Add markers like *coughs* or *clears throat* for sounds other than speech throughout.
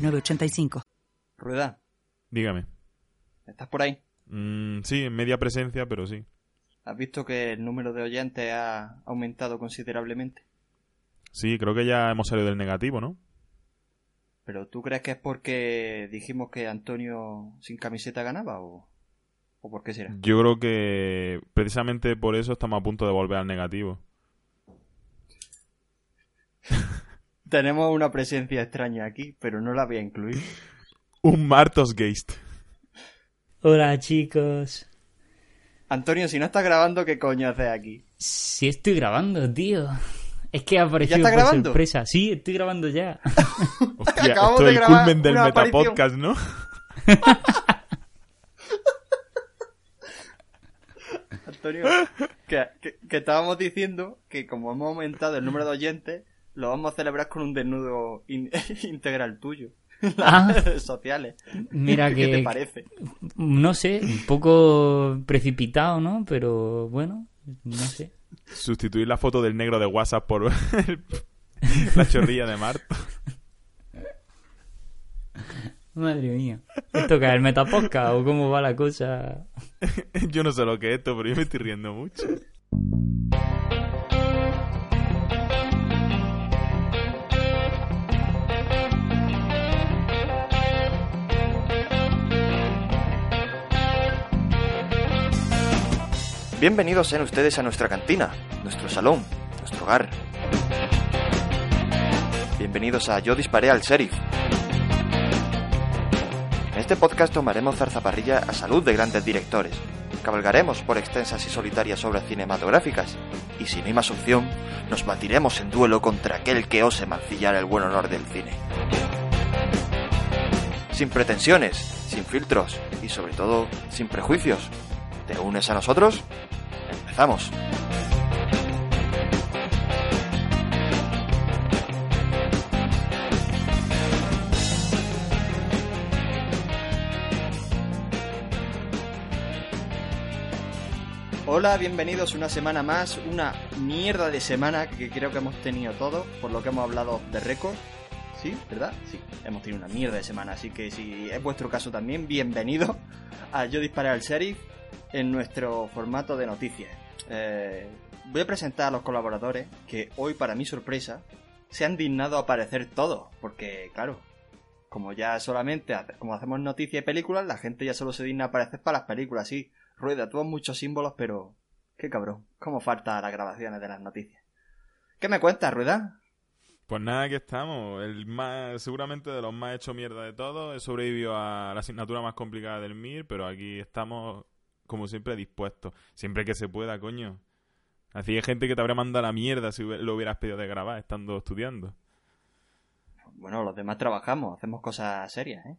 906985. Rueda, Dígame. ¿estás por ahí? Mm, sí, en media presencia, pero sí. ¿Has visto que el número de oyentes ha aumentado considerablemente? Sí, creo que ya hemos salido del negativo, ¿no? ¿Pero tú crees que es porque dijimos que Antonio sin camiseta ganaba o, o por qué será? Yo creo que precisamente por eso estamos a punto de volver al negativo. *laughs* Tenemos una presencia extraña aquí, pero no la voy a incluir. *laughs* Un Martos Geist. Hola chicos. Antonio, si no estás grabando, ¿qué coño haces aquí? Sí estoy grabando, tío. Es que ha aparecido estás por grabando? sorpresa. Sí, estoy grabando ya. *laughs* Hostia, Acabamos esto de es el grabar culmen del aparición. Metapodcast, ¿no? *laughs* Antonio, que, que- que estábamos diciendo que como hemos aumentado el número de oyentes, lo vamos a celebrar con un desnudo in- *laughs* integral tuyo. *laughs* Las Ah. redes sociales. Mira ¿Qué te que... parece? No sé, un poco precipitado, ¿no? Pero bueno, no sé. Sustituir la foto del negro de WhatsApp por el- *laughs* la chorrilla de Marto. Madre mía. ¿Esto que es el Metapodcast o cómo va la cosa? Yo no sé lo que es esto, pero yo me estoy riendo mucho. Bienvenidos sean ustedes a nuestra cantina, nuestro salón, nuestro hogar. Bienvenidos a Yo disparé al sheriff. En este podcast tomaremos zarzaparrilla a salud de grandes directores. Cabalgaremos por extensas y solitarias obras cinematográficas. Y si no hay más opción, nos batiremos en duelo contra aquel que ose mancillar el buen honor del cine. Sin pretensiones, sin filtros y sobre todo sin prejuicios. ¿Te unes a nosotros? Empezamos. Hola, bienvenidos una semana más, una mierda de semana que creo que hemos tenido todos, por lo que hemos hablado de récord. ¿Sí? ¿Verdad? Sí, hemos tenido una mierda de semana, así que si es vuestro caso también, bienvenido a Yo Disparé al Sheriff en nuestro formato de noticias. Eh, voy a presentar a los colaboradores que hoy, para mi sorpresa, se han dignado a aparecer todos, porque, claro, como ya solamente como hacemos noticias y películas, la gente ya solo se digna a aparecer para las películas, sí. Rueda, has muchos símbolos, pero... Qué cabrón, cómo falta las grabaciones de las noticias. ¿Qué me cuentas, Rueda? Pues nada, aquí estamos. El más, seguramente de los más hecho mierda de todos. He sobrevivido a la asignatura más complicada del MIR, pero aquí estamos, como siempre, dispuestos. Siempre que se pueda, coño. Así hay gente que te habría mandado a la mierda si lo hubieras pedido de grabar estando estudiando. Bueno, los demás trabajamos, hacemos cosas serias, ¿eh?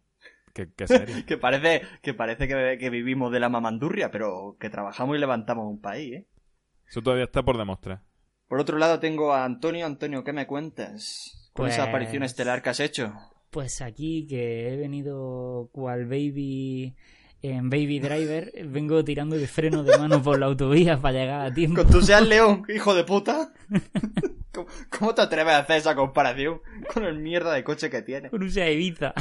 Qué, qué serio. *laughs* Que parece, que parece que, que vivimos de la mamandurria, pero que trabajamos y levantamos un país, ¿eh? Eso todavía está por demostrar. Por otro lado tengo a Antonio. Antonio, ¿qué me cuentas? Con esa Pues- aparición estelar que has hecho. Pues aquí que he venido cual baby en Baby Driver, vengo tirando de freno de mano por la autovía para llegar a tiempo. Con tu seas león, *laughs* hijo de puta. ¿Cómo, cómo te atreves a hacer esa comparación con el mierda de coche que tienes? Con un Seat Ibiza.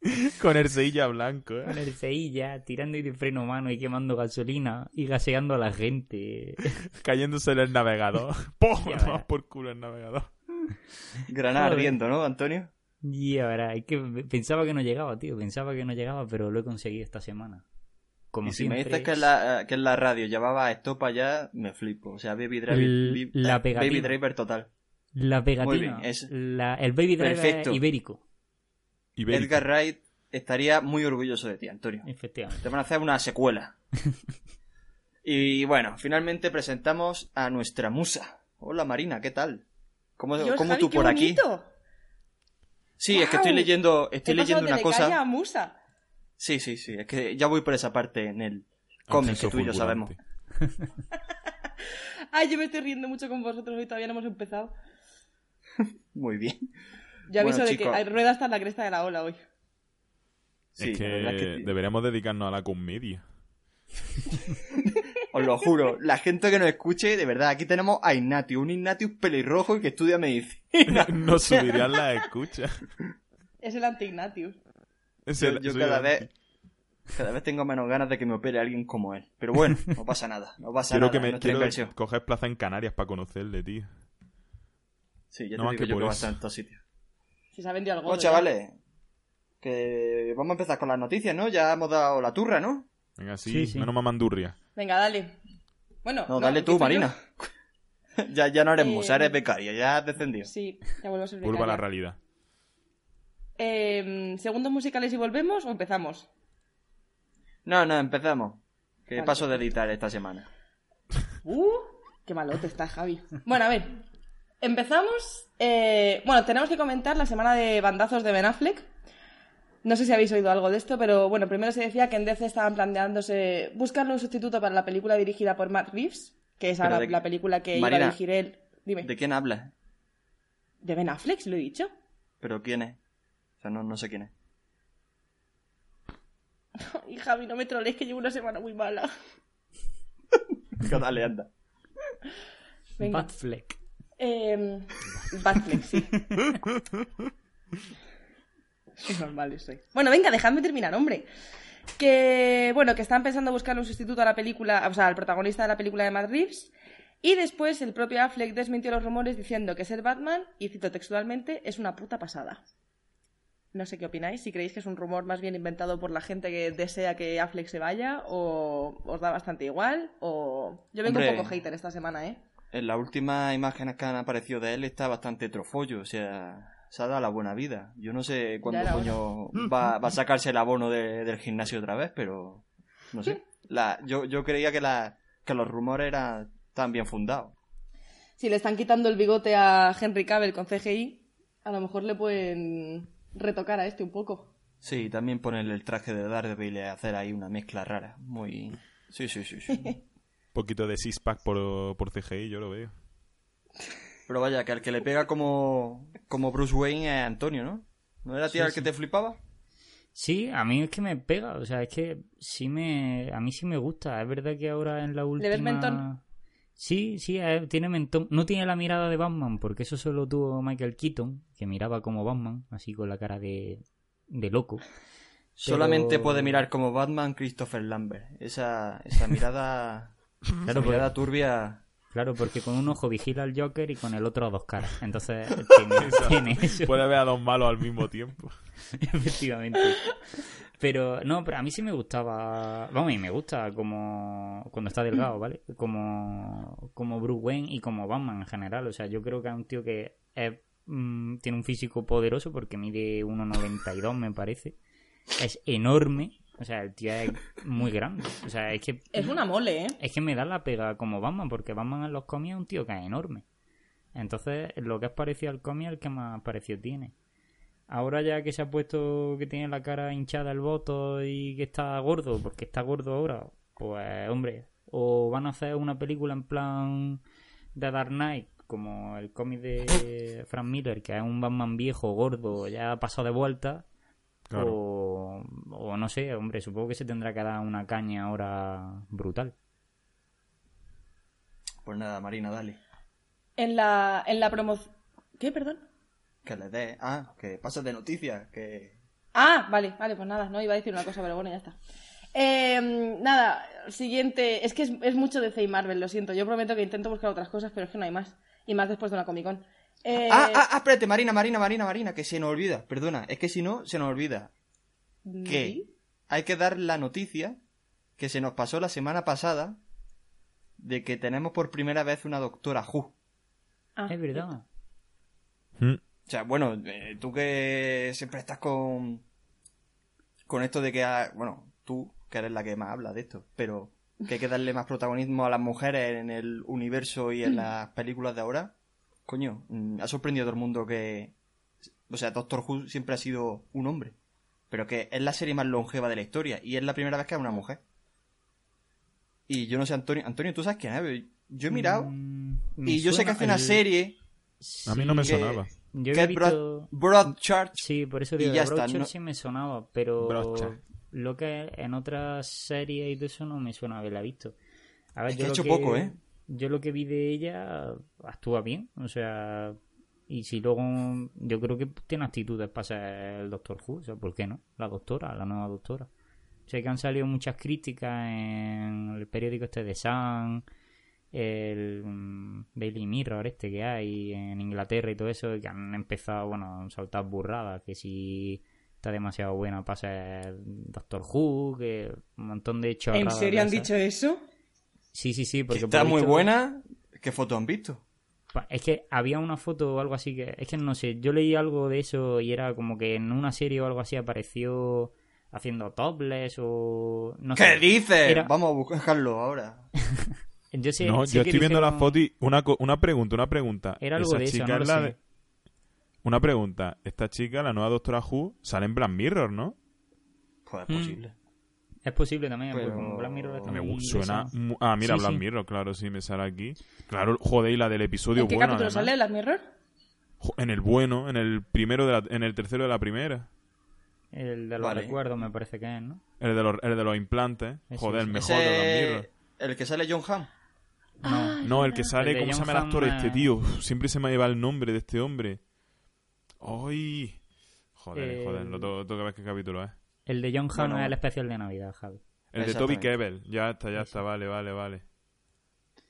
*laughs* Con el silla blanco, Con ¿eh? el Seilla, tirando de freno a mano y quemando gasolina y gaseando a la gente. *laughs* Cayéndose en el navegador. ¡Pum! Por culo el navegador. Granada ardiendo, ¿no, Antonio? Y ahora, es que pensaba que no llegaba, tío. Pensaba que no llegaba, pero lo he conseguido esta semana. Como y si siempre. me dices que en la, eh, que en la radio llevaba esto para allá, me flipo. O sea, Baby Driver, El- Bi- la eh, pegatina. Baby Driver total. La pegatina. Muy bien, es- la- el Baby Driver Perfecto. ibérico. Ibérico. Edgar Wright estaría muy orgulloso de ti, Antonio. Efectivamente. Te van a hacer una secuela. *laughs* y bueno, finalmente presentamos a nuestra musa. Hola Marina, ¿qué tal? ¿Cómo, Dios, cómo Javi, tú qué por aquí? bonito. Sí, es que estoy leyendo, estoy leyendo una cosa. a musa. Sí, sí, sí, es que ya voy por esa parte en el cómic que tú y yo sabemos. *laughs* Ay, yo me estoy riendo mucho con vosotros y todavía no hemos empezado. *laughs* Muy bien. Yo aviso Bueno, de chicos. que hay rueda hasta en la cresta de la ola hoy. Sí, es que, es que deberíamos dedicarnos a la comedia. *laughs* os lo juro, la gente que nos escuche, de verdad, aquí tenemos a Ignatius, un Ignatius pelirrojo y que estudia medicina. *laughs* Nos subirían las escuchas. Es el anti-Ignatius. Es Yo, el- yo soy cada el vez anti. cada vez tengo menos ganas de que me opere alguien como él. Pero bueno, *laughs* no pasa nada, no pasa Quiero nada. que me nuestra quiero inversión. coger plaza en Canarias para conocerle, tío. Sí, ya No te digo que yo por que va a estar en todos sitios. Si se ha vendido algo. Chavales, que vamos a empezar con las noticias, ¿no? Ya hemos dado la turra, ¿no? Venga, sí, Sí, sí. menos mamandurria. Venga, dale. Bueno, No, dale tú, Marina. *laughs* ya, ya no eres Eh, musa, eres becaria, ya has descendido. Sí, ya vuelvo a ser Vuelvo a la becaria. realidad. Eh, ¿Segundos musicales y volvemos o empezamos? No, no, empezamos. Que Vale, paso de editar esta semana. Uh, qué malote está Javi. Bueno, a ver. Empezamos. eh, bueno, tenemos que comentar la semana de bandazos de Ben Affleck. No sé si habéis oído algo de esto, pero bueno, primero se decía que en DC estaban planteándose buscarle un sustituto para la película dirigida por Matt Reeves, que es ahora de- la película que iba a dirigir él. Dime. ¿De quién hablas? ¿De Ben Affleck? ¿Se lo he dicho? ¿Pero quién es? O sea, no, no sé quién es. *laughs* Y Javi, no me trolees que llevo una semana muy mala. *laughs* Dale, anda. Venga. Batfleck. Eh, Batfleck, sí. *laughs* *laughs* Es normal, estoy. Bueno, venga, dejadme terminar, hombre. Que, bueno, que están pensando buscar un sustituto a la película, o sea, al protagonista de la película de Matt Reeves. Y después el propio Affleck desmintió los rumores diciendo que ser Batman, y cito textualmente, es una puta pasada. No sé qué opináis, si creéis que es un rumor más bien inventado por la gente que desea que Affleck se vaya, o os da bastante igual, o... Yo vengo Hombre. un poco hater esta semana, ¿eh? En las últimas imágenes que han aparecido de él está bastante trofollo, o sea, se ha dado la buena vida. Yo no sé cuándo coño va, *laughs* va a sacarse el abono de- del gimnasio otra vez, pero no sé. La, yo, yo creía que, la, que los rumores eran tan bien fundados. si le están quitando el bigote a Henry Cavill con CGI, a lo mejor le pueden retocar a este un poco. Sí, también ponerle el traje de Daredevil y hacer ahí una mezcla rara. Muy... Sí, sí, sí, sí. *laughs* Un poquito de six-pack por, por CGI, yo lo veo. *laughs* Pero vaya, que al que le pega como, como Bruce Wayne es Antonio, ¿no? ¿No era tía Sí, el que sí. te flipaba? Sí, a mí es que me pega, o sea, es que sí me, a mí sí me gusta. Es verdad que ahora en la última. ves mentón? Sí, sí, tiene mentón. No tiene la mirada de Batman, porque eso solo tuvo Michael Keaton, que miraba como Batman, así con la cara de, de loco. Solamente puede mirar como Batman Christopher Lambert. Esa, esa mirada, *laughs* esa Claro, mirada turbia. Claro, porque con un ojo vigila al Joker y con el otro a dos caras. Entonces *laughs* tiene, tiene eso. Puede ver a dos malos al mismo tiempo. *laughs* Efectivamente. Pero no, pero a mí sí me gustaba. Vamos, y me gusta como. Cuando está delgado, ¿vale? Como, como Bruce Wayne y como Batman en general. O sea, yo creo que es un tío que es, mm, tiene un físico poderoso porque mide 1,92, me parece. Es enorme. O sea, el tío es muy grande. O sea, es que. Es una mole, ¿eh? Es que me da la pega como Batman, porque Batman en los cómics es un tío que es enorme. Entonces, lo que es parecido al cómic es el que más parecido tiene. Ahora ya que se ha puesto que tiene la cara hinchada el voto y que está gordo, porque está gordo ahora, pues hombre, o van a hacer una película en plan de Dark Knight, como el cómic de Frank Miller, que es un Batman viejo, gordo, ya ha pasado de vuelta, Claro. o, o no sé, hombre, supongo que se tendrá que dar una caña ahora brutal. Pues nada, Marina, dale. En la, en la promoción... ¿Qué, perdón? Que le dé. Ah, que pases de noticias. Que. Ah, vale, vale, pues nada, no iba a decir una cosa, pero bueno, ya está. Eh, nada, siguiente. Es que es, es mucho de y Marvel, lo siento. Yo prometo que intento buscar otras cosas, pero es que no hay más. Y más después de una Comic Con. Eh, Ah, ah, ah, espérate, Marina, Marina, Marina, Marina, que se nos olvida. Perdona, es que si no, se nos olvida. Que hay que dar la noticia que se nos pasó la semana pasada de que tenemos por primera vez una doctora Who. Ah, Es verdad. Mm. O sea, bueno, eh, tú que siempre estás con. con esto de que. ah, bueno, tú, que eres la que más habla de esto, pero que hay que darle más protagonismo a las mujeres en el universo y en las películas de ahora. Coño, mm, ha sorprendido a todo el mundo que O sea, Doctor Who siempre ha sido un hombre. Pero que es la serie más longeva de la historia. Y es la primera vez que es una mujer. Y yo no sé, Antonio. Antonio, ¿tú sabes quién es? Yo he mirado. Mm, y yo sé que hace una el- serie A mí no me que- sonaba. Yo que he visto... Broadchurch. Sí, por eso y digo, ya está, Broadchurch no- sí me sonaba, pero Broadchurch. lo que en otras series y de eso no me suena haberla visto. A ver, Es que yo ha lo hecho poco, ¿eh? Yo lo que vi de ella actúa bien, o sea, y si luego yo creo que tiene actitudes para ser el Doctor Who, o sea, ¿por qué no? La doctora, la nueva doctora. Sé que han salido muchas críticas en el periódico este de Sun, el mm, Daily Mirror este que hay en Inglaterra y todo eso, que han empezado, bueno, a saltar burradas, que si está demasiado buena para ser Doctor Who, que un montón de ¿En chorradas. serio han dicho eso? Sí, sí, sí, Que porque está por muy visto- buena. ¿Qué foto han visto? Es que había una foto o algo así que... Es que no sé, yo leí algo de eso y era como que en una serie o algo así apareció haciendo topless o... No ¿Qué sé. dices? Era- Vamos a buscarlo ahora. *laughs* Yo sé, no, sé yo que estoy viendo la foto y una, una pregunta, una pregunta. Era algo Esa de eso, chica no lo es la sé. de- Una pregunta. Esta chica, la nueva Doctora Who, sale en Black Mirror, ¿no? Pues es Mm. Es posible también, Pero- porque como Black Mirror está Me suena... Ah, mira, Sí, Black sí. Mirror, claro, sí, me sale aquí. Claro, joder, y la del episodio ¿En qué bueno, capítulo además. sale Black Mirror? En el bueno, en el primero de la- en el tercero de la primera. El de los Vale. recuerdos me parece que es, ¿no? El de los, el de los implantes. Ese, Joder, el ese. mejor de Black Mirror. El que sale John Hamm. No, No, el que sale, El ¿cómo se llama el actor Hamm, este, eh. tío? Siempre se me lleva el nombre de este hombre. ¡Ay! Joder, El- joder, lo tengo, tengo que ver qué capítulo es. El de John Hamm Bueno. es el especial de Navidad, Javi. El de Toby. Kebbell. Ya está, ya está, vale, vale, vale.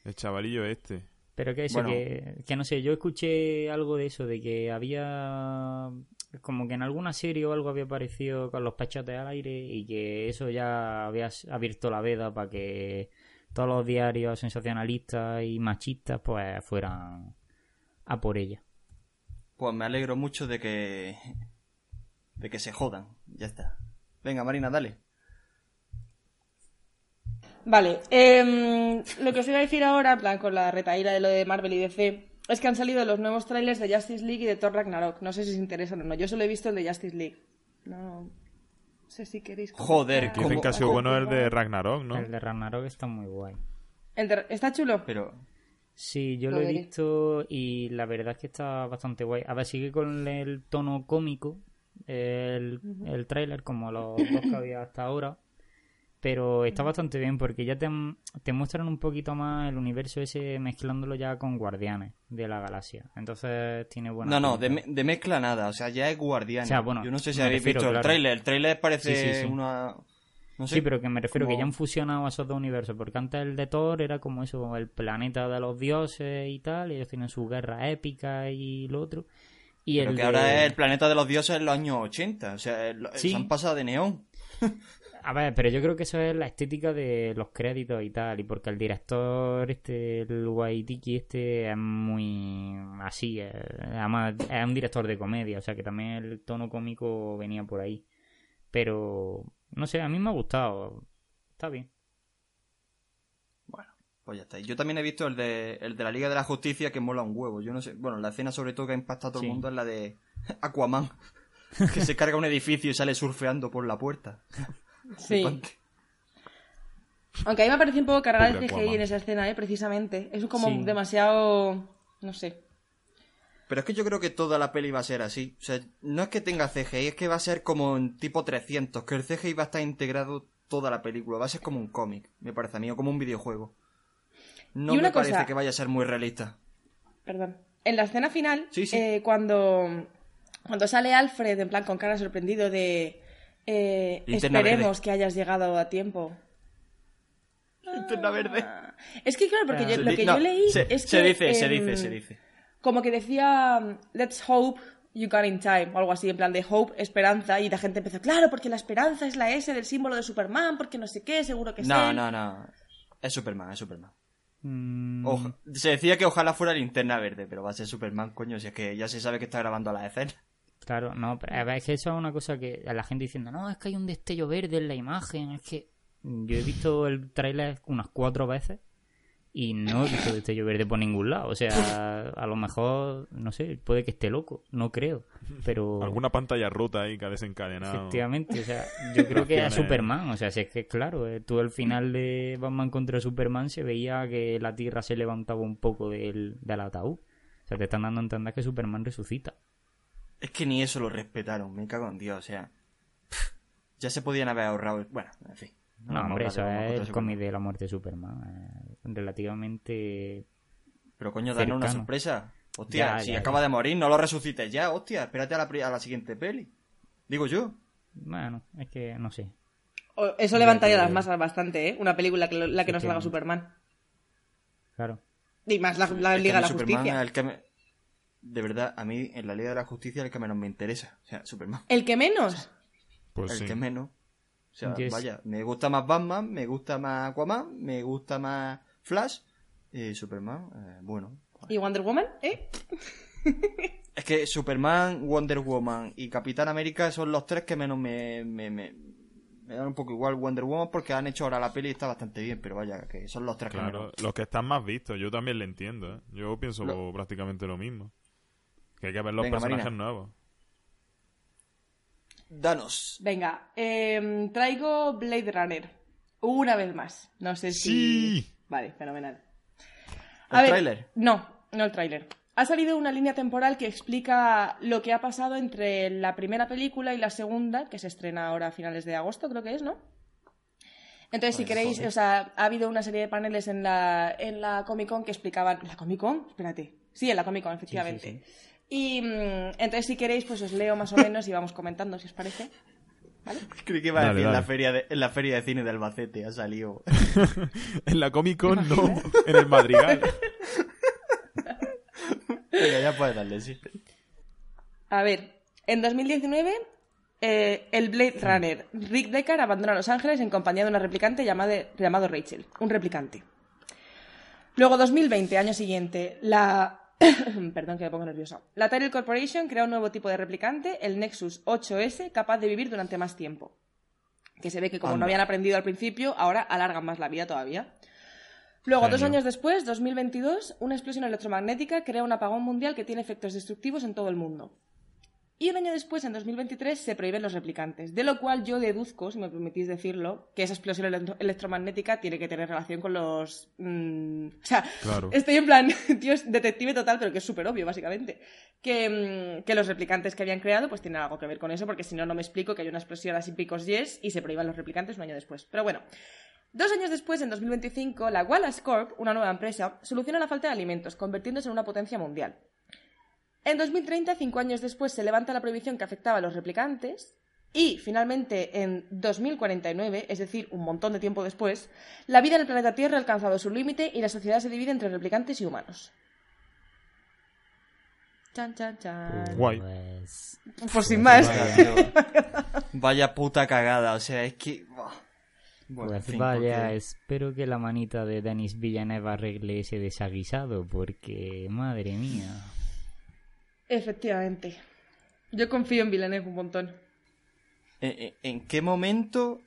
El chavalillo este. Pero que eso, Bueno. que, que no sé, yo escuché algo de eso, de que había como que en alguna serie o algo había aparecido con los pechotes al aire y que eso ya había abierto la veda para que todos los diarios sensacionalistas y machistas pues fueran a por ella. Pues me alegro mucho de que. de que se jodan. Ya está. Venga, Marina, dale. Vale, em, lo que os iba a decir ahora, en plan, con la retaíla de lo de Marvel y DC, es que han salido los nuevos trailers de Justice League y de Thor Ragnarok. No sé si os interesan o no. Yo solo he visto el de Justice League. No sé si queréis. Joder, comentar. Dicen ¿Cómo- que ha sido bueno el de Ragnarok, ¿no? El de Ragnarok está muy guay. El de- ¿Está chulo? Pero. Sí, yo Lo lo, he visto y la verdad es que está bastante guay. A ver, sigue con el tono cómico el, el tráiler, como los *laughs* dos que había hasta ahora. Pero está bastante bien porque ya te, te muestran un poquito más el universo ese mezclándolo ya con Guardianes de la Galaxia. Entonces tiene buena No, no, de, pinta. me- de mezcla nada. O sea, ya es. O sea, bueno, Yo no sé si habéis refiero, visto el tráiler. El tráiler parece Sí, sí, sí. una. No sé. Sí, pero que me refiero que ya han fusionado esos dos universos, porque antes el de Thor era como eso, el planeta de los dioses y tal, y ellos tienen su guerra épica y lo otro. Y Pero el que de- ahora es el planeta de los dioses en los años 80. O sea, el- Sí. se han pasado de neón. *laughs* A ver, pero yo creo que eso es la estética de los créditos y tal, y porque el director, este, el Waitiki, este, es muy así, eh, además es un director de comedia, o sea que también el tono cómico venía por ahí. Pero, no sé, a mí me ha gustado, está bien. Pues ya está. Yo también he visto el de, el de la Liga de la Justicia que mola un huevo. Yo no sé. Bueno, la escena sobre todo que ha impactado a todo Sí. el mundo es la de Aquaman. *laughs* que se carga un edificio y sale surfeando por la puerta. *laughs* Sí. Aunque a mí me parece un poco cargada el CGI Aquaman. en esa escena, ¿eh? Precisamente. Es como Sí. demasiado... No sé. Pero es que yo creo que toda la peli va a ser así. O sea, no es que tenga CGI, es que va a ser como en tipo 300, que el CGI va a estar integrado toda la película. Va a ser como un cómic, me parece a mí, o como un videojuego. No Y una me parece cosa- que vaya a ser muy realista. Perdón. En la escena final, Sí, sí. eh, cuando, cuando sale Alfred, en plan con cara sorprendido de... eh, esperemos verde. que hayas llegado a tiempo. Linterna verde. Ah, Es que claro, porque yo- Se lo que no, yo leí se, es se que... dice, se em, dice, se dice. Como que decía, let's hope you got in time, o algo así, en plan de hope, esperanza, y la gente empezó, claro, porque la esperanza es la S del símbolo de Superman, porque no sé qué, seguro que es No, él". no, no. Es Superman, es Superman. Mm, Oja- Se decía que ojalá fuera linterna verde, pero va a ser Superman, coño, si es que ya se sabe que está grabando la escena. Claro, no, pero es que eso es una cosa que a la gente diciendo, no, es que hay un destello verde en la imagen, es que yo he visto el tráiler unas cuatro veces y no he visto destello verde por ningún lado. O sea, a lo mejor, no sé, puede que esté loco, no creo. Pero Alguna pantalla rota ahí que ha desencadenado. efectivamente, o sea, yo creo que a. Superman, o sea, si es que claro, eh, tú al final de Batman contra Superman se veía que la Tierra se levantaba un poco del, del ataúd. O sea, te están dando a entender que Superman resucita. Es que ni eso lo respetaron, me cago en Dios, o sea. ya se podían haber ahorrado. Bueno, en fin. No, a hombre, eso es el cómic de la muerte de Superman. Relativamente Pero coño, danos una sorpresa. Hostia, Ya, si ya, acaba ya. de morir, no lo resucites ya, hostia. Espérate a la, a la siguiente peli. Digo yo. Bueno, es que no sé. O- Eso levantaría las masas bastante, ¿eh? Una película que lo- la que no salga. Superman. Claro. Y más la, la Es que Liga de la Superman Justicia. es el que me- De verdad, a mí en la Liga de la Justicia es el que menos me interesa. O sea, Superman. ¿El que menos? Pues el sí. que menos. O sea, Yes. vaya, me gusta más Batman, me gusta más Aquaman, me gusta más Flash. Y Superman, eh, bueno. ¿Y Wonder Woman? ¿Eh? *laughs* Es que Superman, Wonder Woman y Capitán América son los tres que menos me, me, me, me dan un poco igual Wonder Woman porque han hecho ahora la peli y está bastante bien, pero vaya, que son los tres que Claro, menos. los que están más vistos, yo también le entiendo. ¿eh? Yo pienso Lo- prácticamente lo mismo. Que hay que ver los Venga, personajes Marina. nuevos. Danos. Venga, em, traigo Blade Runner. Una vez más. No sé si... Sí. Vale, fenomenal. ¿El tráiler? No, no el tráiler. Ha salido una línea temporal que explica lo que ha pasado entre la primera película y la segunda, que se estrena ahora a finales de agosto, creo que es, ¿no? Entonces, si queréis, o sea, ha habido una serie de paneles en la, en la Comic Con que explicaban. ¿La Comic Con? Espérate. Sí, en la Comic Con, efectivamente. Y mm, entonces, si queréis, pues os leo más o menos y vamos comentando, si os parece. ¿Vale? *laughs* Creí que iba a Dale, decir en la, feria de, en la feria de cine de Albacete, ha salido. *laughs* en la Comic Con no, en el Madrigal. *laughs* Venga, ya puedes darle, sí. A ver, en 2019, eh, el Blade Runner Rick Deckard abandona Los Ángeles en compañía de una replicante llamada, llamado Rachel, un replicante. Luego, 2020, año siguiente, la... *coughs* Perdón que me pongo nerviosa. La Tyrell Corporation crea un nuevo tipo de replicante, el Nexus 8S, capaz de vivir durante más tiempo. Que se ve que como Anda. no habían aprendido al principio, ahora alargan más la vida todavía. Luego, dos años después, 2022, una explosión electromagnética crea un apagón mundial que tiene efectos destructivos en todo el mundo. Y un año después, en 2023, se prohíben los replicantes, de lo cual yo deduzco, si me permitís decirlo, que esa explosión electro- electromagnética tiene que tener relación con los... mm, o sea, Claro. *laughs* estoy en plan, *laughs* tío, es detective total, pero que es súper obvio, básicamente. Que, mm, que los replicantes que habían creado pues tienen algo que ver con eso, porque si no, no me explico que hay una explosión así picos yes y se prohíban los replicantes un año después. Pero bueno, Dos años después, en 2025, la Wallace Corp, una nueva empresa, soluciona la falta de alimentos, convirtiéndose en una potencia mundial. En 2030, cinco años después, se levanta la prohibición que afectaba a los replicantes. Y, finalmente, en 2049, es decir, un montón de tiempo después, la vida en el planeta Tierra ha alcanzado su límite y la sociedad se divide entre replicantes y humanos. Chan, chan, chan. Guay. Pues, Pues sin más. *laughs* Vaya, puta cagada, o sea, es que... Bueno, pues fin, vaya, porque- espero que la manita de Denis Villeneuve arregle ese desaguisado, porque, madre mía. Efectivamente. Yo confío en Villeneuve un montón. ¿En, en- en qué momento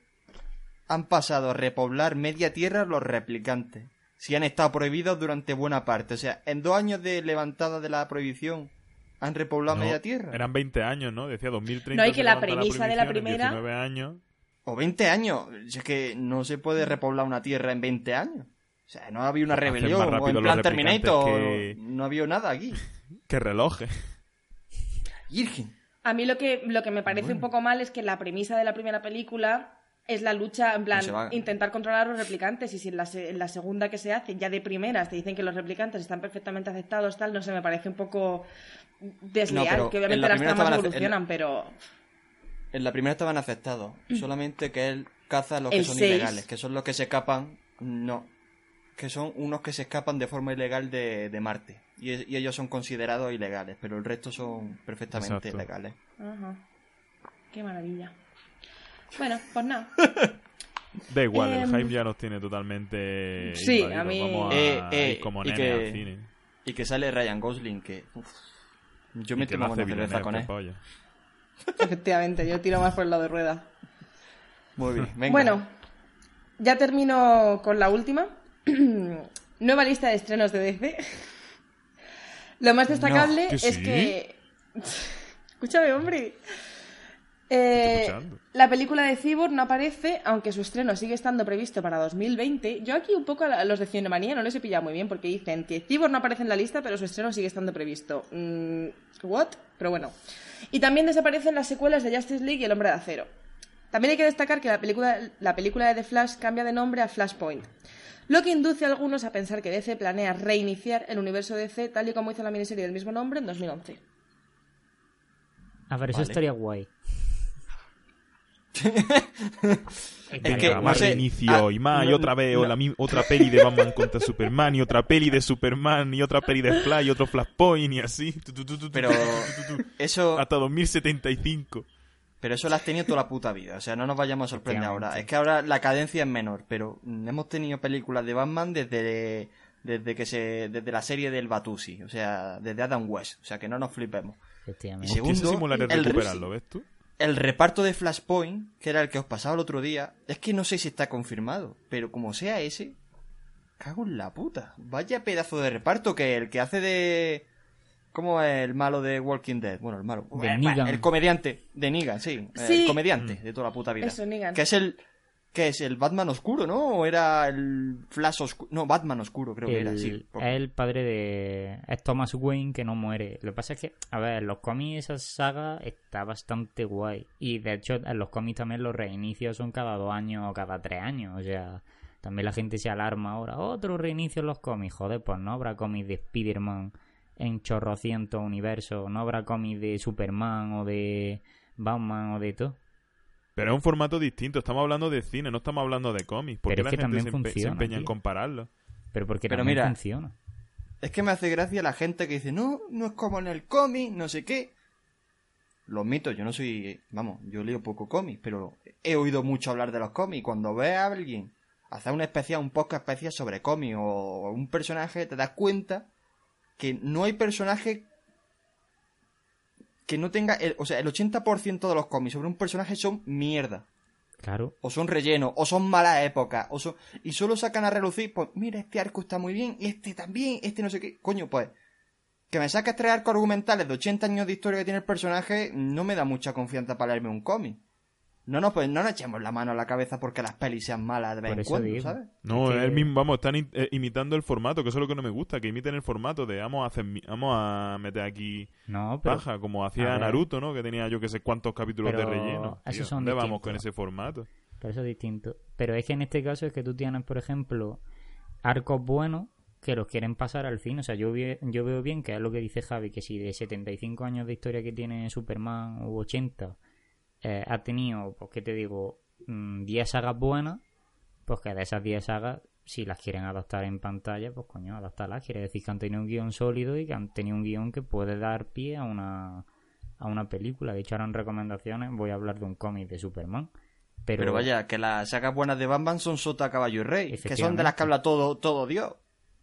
han pasado a repoblar media tierra los replicantes? Si han estado prohibidos durante buena parte. O sea, en dos años de levantada de la prohibición, ¿han repoblado No, media tierra? Eran 20 años, ¿no? Decía 2030. No, y que la premisa de la primera- 19 años. O 20 años. Si Es que no se puede repoblar una tierra en 20 años. O sea, no había una rebelión. O en plan Terminator. que- No había nada aquí. *laughs* ¡Qué relojes! Virgen. A mí lo que, lo que me parece un poco mal es que la premisa de la primera película es la lucha, en plan, va. intentar controlar a los replicantes. Y si en la, en la segunda que se hace, ya de primeras, te dicen que los replicantes están perfectamente aceptados, tal, no sé, me parece un poco desleal. No, que en obviamente la las tramas evolucionan, pero. En la primera estaban aceptados. Solamente que él caza a los que son ilegales. Que son los que se escapan. No. Que son unos que se escapan de forma ilegal de, de Marte. Y, ellos son considerados ilegales. Pero el resto son perfectamente Exacto. legales. Ajá. Qué maravilla. Bueno, pues nada. Da igual, Em, el hype ya nos tiene totalmente. sí, invadidos. a mí- Vamos a Eh, eh, ir como y que- al cine. Y que sale Ryan Gosling. Que. uf, yo me tomo una cerveza con él. polla. Efectivamente, yo tiro más por el lado de rueda. Muy bien. Venga. Bueno, ya termino con la última. *clears throat* Nueva lista de estrenos de DC. Lo más destacable ¿que es sí? que. *laughs* Escúchame, hombre. Eh, la película de Cyborg no aparece, aunque su estreno sigue estando previsto para 2020. Yo aquí un poco a los de Cinemanía no les he pillado muy bien porque dicen que Cyborg no aparece en la lista, pero su estreno sigue estando previsto. Mm, ¿What? Pero bueno. Y también desaparecen las secuelas de Justice League y El Hombre de Acero. También hay que destacar que la película, la película de The Flash cambia de nombre a Flashpoint, lo que induce a algunos a pensar que DC planea reiniciar el universo DC tal y como hizo la miniserie del mismo nombre en 2011. A ver, eso Vale. estaría guay. *laughs* Venga, que, más no sé, reinicio ah, y más, y otra vez, o la otra peli de Batman contra Superman, y otra peli de Superman, y otra peli de Flash, y otro Flashpoint, y así. Tu, tu, tu, tu, tu, Pero tu, tu, tu, tu. eso, Hasta 2075. Pero eso lo has tenido toda la puta vida. O sea, no nos vayamos a sorprender ahora. Es que ahora la cadencia es menor, pero mm, hemos tenido películas de Batman desde, desde que se, desde la serie del Batusi. O sea, desde Adam West. O sea, que no nos flipemos. Efectivamente. Y Segundo, el recuperarlo, ¿ves tú? El reparto de Flashpoint, que era el que os pasaba el otro día, es que no sé si está confirmado, pero como sea ese, cago en la puta. Vaya pedazo de reparto que el que hace de... ¿Cómo es el malo de Walking Dead? Bueno, el malo. De el, Negan. el comediante de Negan, sí. Sí. El comediante de toda la puta vida. Eso, Negan. Que es el... Que es el Batman oscuro, ¿no? ¿O era el Flash oscuro? No, Batman oscuro creo que era, sí. Porque- es el padre de. Es Thomas Wayne que no muere. Lo que pasa es que, a ver, en los cómics esa saga está bastante guay. Y de hecho, en los cómics también los reinicios son cada dos años o cada tres años. O sea, también la gente se alarma ahora. Otro reinicio en los cómics. Joder, pues no habrá cómics de Spider-Man en chorrocientos universos. No habrá cómics de Superman o de Batman o de todo. Pero es un formato distinto. Estamos hablando de cine, no estamos hablando de cómics. ¿Por Pero qué es la que gente también se, empe- se funciona, empeña en compararlo? Pero porque Pero también mira, funciona. Es que me hace gracia la gente que dice, no, no es como en el cómic, no sé qué. Los mitos, yo no soy, vamos, yo leo poco cómic, pero he oído mucho hablar de los cómics. Cuando ves a alguien hacer una especial, un podcast especial sobre cómic o un personaje, te das cuenta que no hay personaje que no tenga, el- o sea, el 80% de los cómics sobre un personaje son mierda Claro. o son rellenos, o son malas épocas, o son... y solo sacan a relucir, pues mira, este arco está muy bien, y este también, este no sé qué, coño, pues que me saques tres arcos argumentales de 80 años de historia que tiene el personaje, no me da mucha confianza para leerme un cómic. No, no, pues no nos echemos la mano a la cabeza porque las pelis sean malas de vez Por en eso cuando, digo. ¿sabes? No, Es que- el mismo, vamos, están eh, imitando el formato, que eso es lo que no me gusta, que imiten el formato de vamos a hacer, vamos a meter aquí No, pero. paja, como a hacía. Naruto, ¿no? Que tenía yo que sé cuántos capítulos Pero de relleno. esos Tío, son ¿Dónde vamos con ese formato? Pero eso es distinto. Pero es que en este caso es que tú tienes, por ejemplo, arcos buenos que los quieren pasar al fin. O sea, yo, vi- yo veo bien que es lo que dice Javi, que si de 75 años de historia que tiene Superman u 80 eh, ha tenido, pues qué te digo, mm, 10 sagas buenas, pues que de esas 10 sagas, si las quieren adaptar en pantalla, pues coño, adaptarlas. Quiere decir que han tenido un guion sólido y que han tenido un guion que puede dar pie a una, a una película. De hecho, ahora en recomendaciones voy a hablar de un cómic de Superman. Pero, Pero, vaya, que las sagas buenas de Batman son Sota, Caballo y Rey, que son de las que habla todo, todo Dios.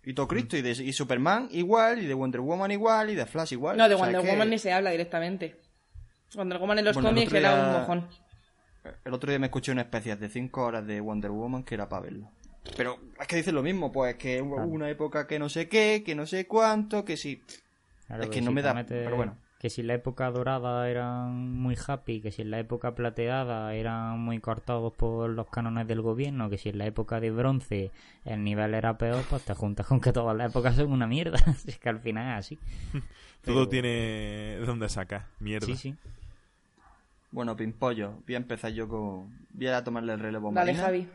Y todo Cristo, y, de, y Superman igual, y de Wonder Woman igual, y de Flash igual. No, de O sea, Wonder que- Woman ni se habla directamente. Wonder Woman en los Bueno, el cómics era día- un mojón. El otro día me escuché una especie de 5 horas de Wonder Woman que era para verlo. Pero es que dicen lo mismo, pues que hubo Claro. una época que no sé qué, que no sé cuánto, que sí. Claro, Es que si no me da- pero bueno. Que si en la época dorada eran muy happy, que si en la época plateada eran muy cortados por los cánones del gobierno, que si en la época de bronce el nivel era peor, pues te juntas con que todas las épocas son una mierda. *laughs* es que al final es así. Todo Pero- tiene donde sacar, mierda. Sí, sí. Bueno, Pimpollo, voy a empezar yo con. Voy a tomarle el relevo a Dale, Marina. Javi.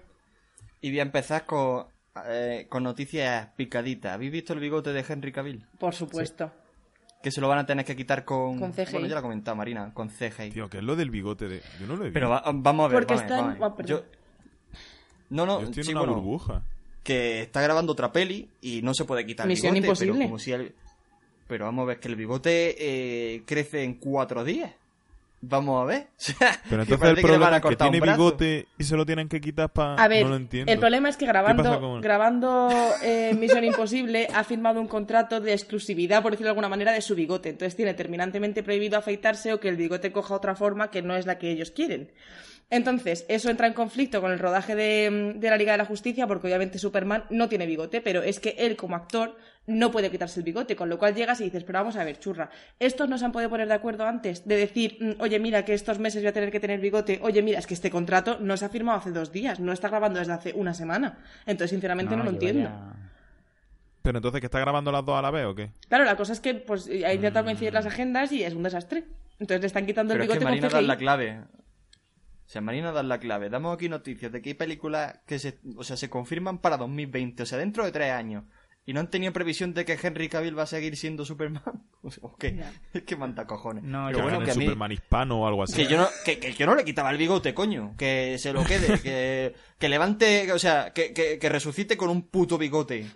Y voy a empezar con, eh, con noticias picaditas. ¿Habéis visto el bigote de Henry Cavill? Por supuesto. Que se lo van a tener que quitar con. Con CGI. Bueno, ya lo ha comentado Marina, con CGI. Tío, ¿qué es lo del bigote de.? Yo no lo he visto. Pero va- vamos a ver. Porque vamos está en- ah. Yo- No, no, Yo estoy en sí, una bueno, burbuja. que está grabando otra peli y no se puede quitar Misión el bigote, Imposible. pero como si el- pero vamos a ver que el bigote eh, crece en cuatro días. Vamos a ver. *laughs* Pero Que entonces el que problema que un tiene bigote y se lo tienen que quitar para... A ver, no lo entiendo. el problema es que grabando, con- grabando eh, Misión Imposible ha firmado un contrato de exclusividad, por decirlo de alguna manera, de su bigote. Entonces tiene terminantemente prohibido afeitarse o que el bigote coja otra forma que no es la que ellos quieren. Entonces, eso entra en conflicto con el rodaje de, de la Liga de la Justicia, porque obviamente Superman no tiene bigote, pero es que él como actor no puede quitarse el bigote, con lo cual llegas y dices, pero vamos a ver, churra, estos no se han podido poner de acuerdo antes de decir, mm, oye, mira, que estos meses voy a tener que tener bigote, oye, mira, es que este contrato no se ha firmado hace dos días, no está grabando desde hace una semana. Entonces, sinceramente, no, lo entiendo. ya- Pero entonces, ¿que está grabando las dos a la vez o qué? Claro, la cosa es que pues ha intentado coincidir las agendas y es un desastre. Entonces le están quitando Pero el es que bigote Marina da la clave. O sea, Marina da la clave. Damos aquí noticias de que hay películas que se, o sea, se confirman para 2020, o sea, dentro de tres años. Y no han tenido previsión de que Henry Cavill va a seguir siendo Superman. *laughs* ¿O qué? *laughs* Es que manda cojones. No, Pero Que bueno, que a mí... Superman hispano o algo así. Que yo, no, que, que yo no le quitaba el bigote, coño. Que se lo quede. *laughs* que, que levante, o sea, que, que, que resucite con un puto bigote.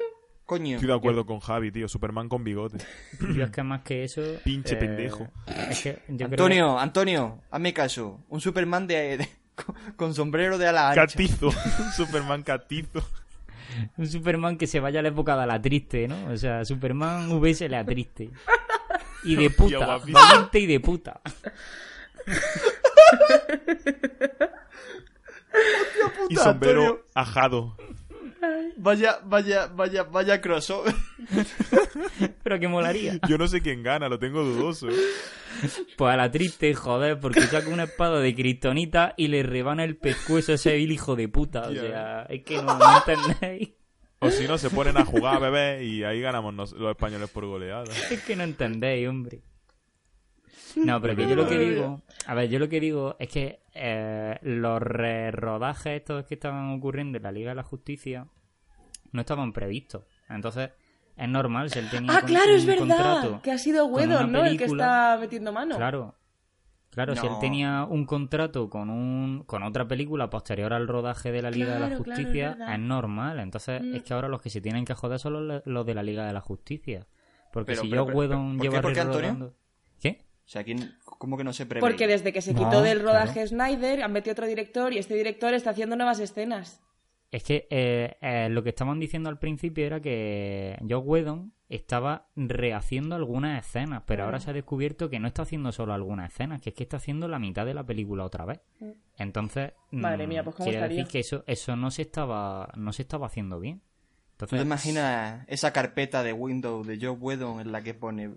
Coño. Estoy de acuerdo con Javi, tío. Superman con bigote. Yo es que más que eso... Pinche eh, pendejo. Es que yo creo Antonio, Antonio, hazme caso. Un Superman de, de- con, con sombrero de ala ancha. Catizo. Superman catizo. *laughs* un Superman que se vaya a la época de la triste, ¿no? O sea, Superman VS la triste. Y de puta. Valiente y de puta. *laughs* Y Puta, sombrero Antonio. ajado. Vaya, vaya, vaya, vaya crossover. *laughs* Pero que molaría. Yo no sé quién gana, lo tengo dudoso. Pues a la triste, joder, porque saca una espada de kriptonita y le rebana el pescuezo a ese vil hijo de puta. O sea, es que no, no entendéis. O si no, se ponen a jugar bebé y ahí ganamos nos- los españoles por goleada. Es que no entendéis, hombre. No, pero que yo lo que digo, a ver, yo lo que digo es que eh, los re- rodajes estos que estaban ocurriendo en la Liga de la Justicia no estaban previstos. Entonces, es normal si él tenía Ah, claro, es un verdad. contrato Que ha sido Whedon, ¿no? El que está metiendo mano. Claro. Claro, si él No. tenía un contrato con un con otra película posterior al rodaje de la Liga de la Claro, claro, Justicia, es es normal. Entonces, Mm. es que ahora los que se tienen que joder son los, los de la Liga de la Justicia. Porque Pero, si pero, yo pero, Whedon ¿por qué? lleva ¿Por qué, Antonio? rodando- ¿Qué? O sea, ¿quién, ¿cómo que no se prevé? Porque desde que se No, quitó del rodaje claro. Snyder, han metido otro director y este director está haciendo nuevas escenas. Es que eh, eh, lo que estaban diciendo al principio era que Joe Whedon estaba rehaciendo algunas escenas, pero ahora se ha descubierto que no está haciendo solo algunas escenas, que es que está haciendo la mitad de la película otra vez. Entonces, Madre mm, mía, pues, ¿cómo quiere estaría? decir que eso, eso no se estaba, no se estaba haciendo bien. ¿Tú Entonces, te imaginas esa carpeta de Windows de Joe Whedon en la que pone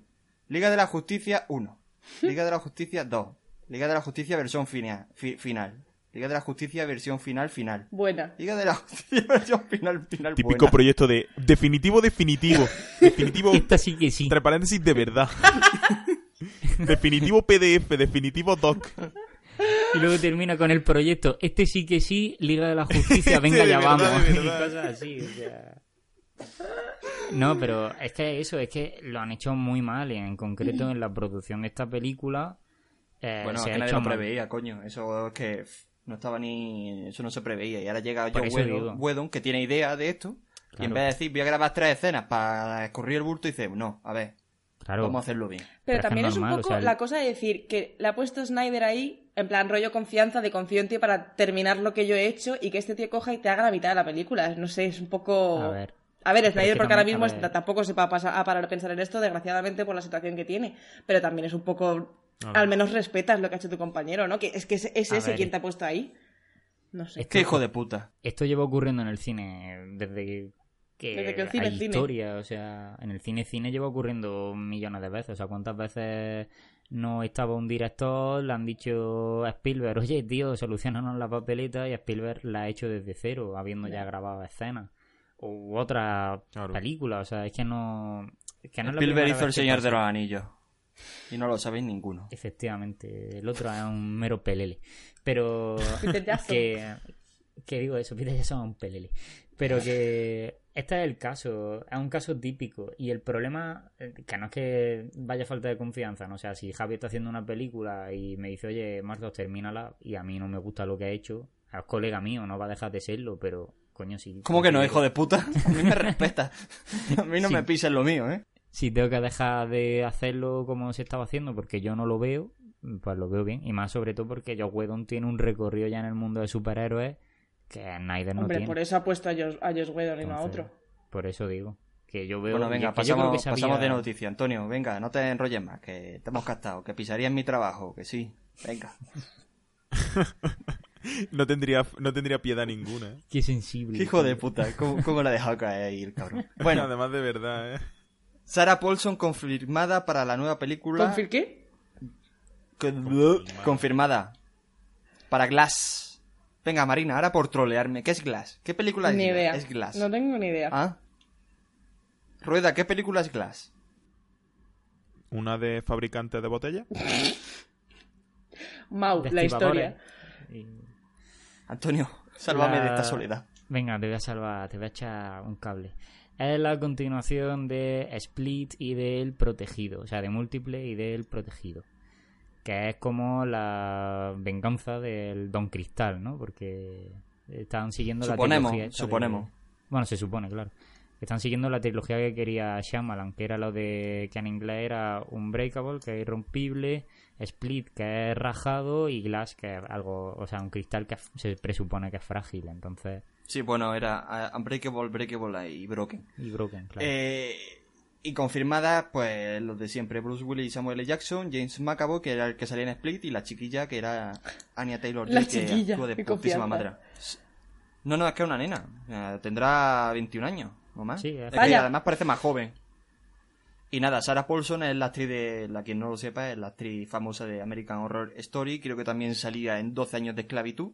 Liga de la Justicia 1, Liga de la Justicia 2, Liga de la Justicia versión fina- fi- final, Liga de la Justicia versión final final, Buena. Liga de la Justicia *laughs* versión final final Típico buena. proyecto de definitivo, definitivo. *laughs* Definitivo, esta sí que sí. entre paréntesis, de verdad. *laughs* definitivo PDF, definitivo doc. Y luego termina con el proyecto, este sí que sí, Liga de la Justicia, venga Este ya verdad, vamos. Y cosas así, o sea. No, pero es que eso, es que lo han hecho muy mal y en concreto en la producción de esta película eh, Bueno, se que ha nadie hecho lo mal. preveía, coño. Eso es que no estaba ni. Eso no se preveía. Y ahora llega eso Whedon. Whedon, que tiene idea de esto. Y en vez de decir, voy a grabar tres escenas para escurrir el bulto, dice, no, a ver, Claro. vamos a hacerlo bien. Pero también es es un o poco sea, el- la cosa de decir que le ha puesto Snyder ahí, en plan rollo confianza, de confío en ti para terminar lo que yo he hecho y que este tío coja y te haga la mitad de la película. No sé, es un poco... A ver. A ver, Snyder porque ahora mismo tampoco se va a, pasar, a parar a pensar en esto, desgraciadamente por la situación que tiene. Pero también es un poco... Al menos respetas lo que ha hecho tu compañero, ¿no? Que es que es, es ese ver. quien te ha puesto ahí. No sé. Es Qué hijo de puta. Esto lleva ocurriendo en el cine desde que, Desde que el cine hay es cine. historia, o sea, en el cine cine lleva ocurriendo millones de veces, o sea, cuántas veces no estaba un director, le han dicho a Spielberg, oye tío, solucionanos la papeleta y Spielberg la ha hecho desde cero, habiendo ya grabado escenas. U otra Claro. película, o sea, es que no... es que no es la Spielberg hizo El Señor de los Anillos. Y no lo sabéis ninguno. Efectivamente, el otro es un mero pelele. Pero *laughs* que, que digo eso, Peter Jackson es un pelele. Pero que este es el caso, es un caso típico. Y el problema, que no es que vaya falta de confianza, ¿no? O sea, si Javi está haciendo una película y me dice, oye, Marcos, termínala, y a mí no me gusta lo que ha hecho, es colega mío, no va a dejar de serlo, pero coño, sí. ¿Cómo que no, hijo de puta? A mí me respeta. *laughs* A mí no Sí. me pises lo mío, ¿eh? Si tengo que dejar de hacerlo como se estaba haciendo porque yo no lo veo, pues lo veo bien. Y más sobre todo porque Joe Whedon tiene un recorrido ya en el mundo de superhéroes que Snyder no Hombre, tiene. por eso ha puesto a Josh, a Josh Whedon y no a Entonces, otro. Por eso digo. Que yo veo. Bueno, venga, que yo pasamos, que sabía- pasamos de noticia. Antonio, venga, no te enrolles más, que te hemos captado, que pisarías mi trabajo, que sí. Venga. *laughs* No tendría, no tendría piedad ninguna. ¿eh? Qué sensible. Qué hijo de puta, ¿cómo, cómo la ha dejado caer ahí el cabrón? *laughs* Bueno, Además de verdad, ¿eh? Sarah Paulson confirmada para la nueva película. ¿Confir qué? Con- Confirmada. Para Glass. Venga, Marina, ahora por trolearme. ¿Qué es Glass? ¿Qué película es Ni Glass? idea. Es Glass. No tengo ni idea. ¿Ah? Rueda, ¿qué película es Glass? Una de fabricantes de botella. *laughs* Mau, la historia. Y- Antonio, sálvame La- de esta soledad. Venga, te voy a salvar, te voy a echar un cable. Es la continuación de Split y del Protegido, o sea, de Múltiple y del Protegido. Que es como la venganza del Don Cristal, ¿no? Porque están siguiendo Suponemos, la trilogía. de- suponemos. Bueno, se supone, claro. Están siguiendo la trilogía que quería Shyamalan, que era lo de que en inglés era Unbreakable, que es irrompible, Split, que es rajado, y Glass, que es algo, o sea, un cristal que se presupone que es frágil, entonces, Sí, bueno, era Unbreakable, Breakable y Broken. y broken, claro. Eh, y confirmada, pues, los de siempre. Bruce Willis y Samuel L. Jackson, James McAvoy, que era el que salía en Split, y la chiquilla, que era Anya Taylor-Joy, La que chiquilla, actúa de putísima madre. No, no, es que es una nena. Eh, tendrá 21 años, o más. Sí, es- que además parece más joven. Y nada, Sarah Paulson es la actriz de, la quien no lo sepa, es la actriz famosa de American Horror Story. Creo que también salía en 12 años de esclavitud,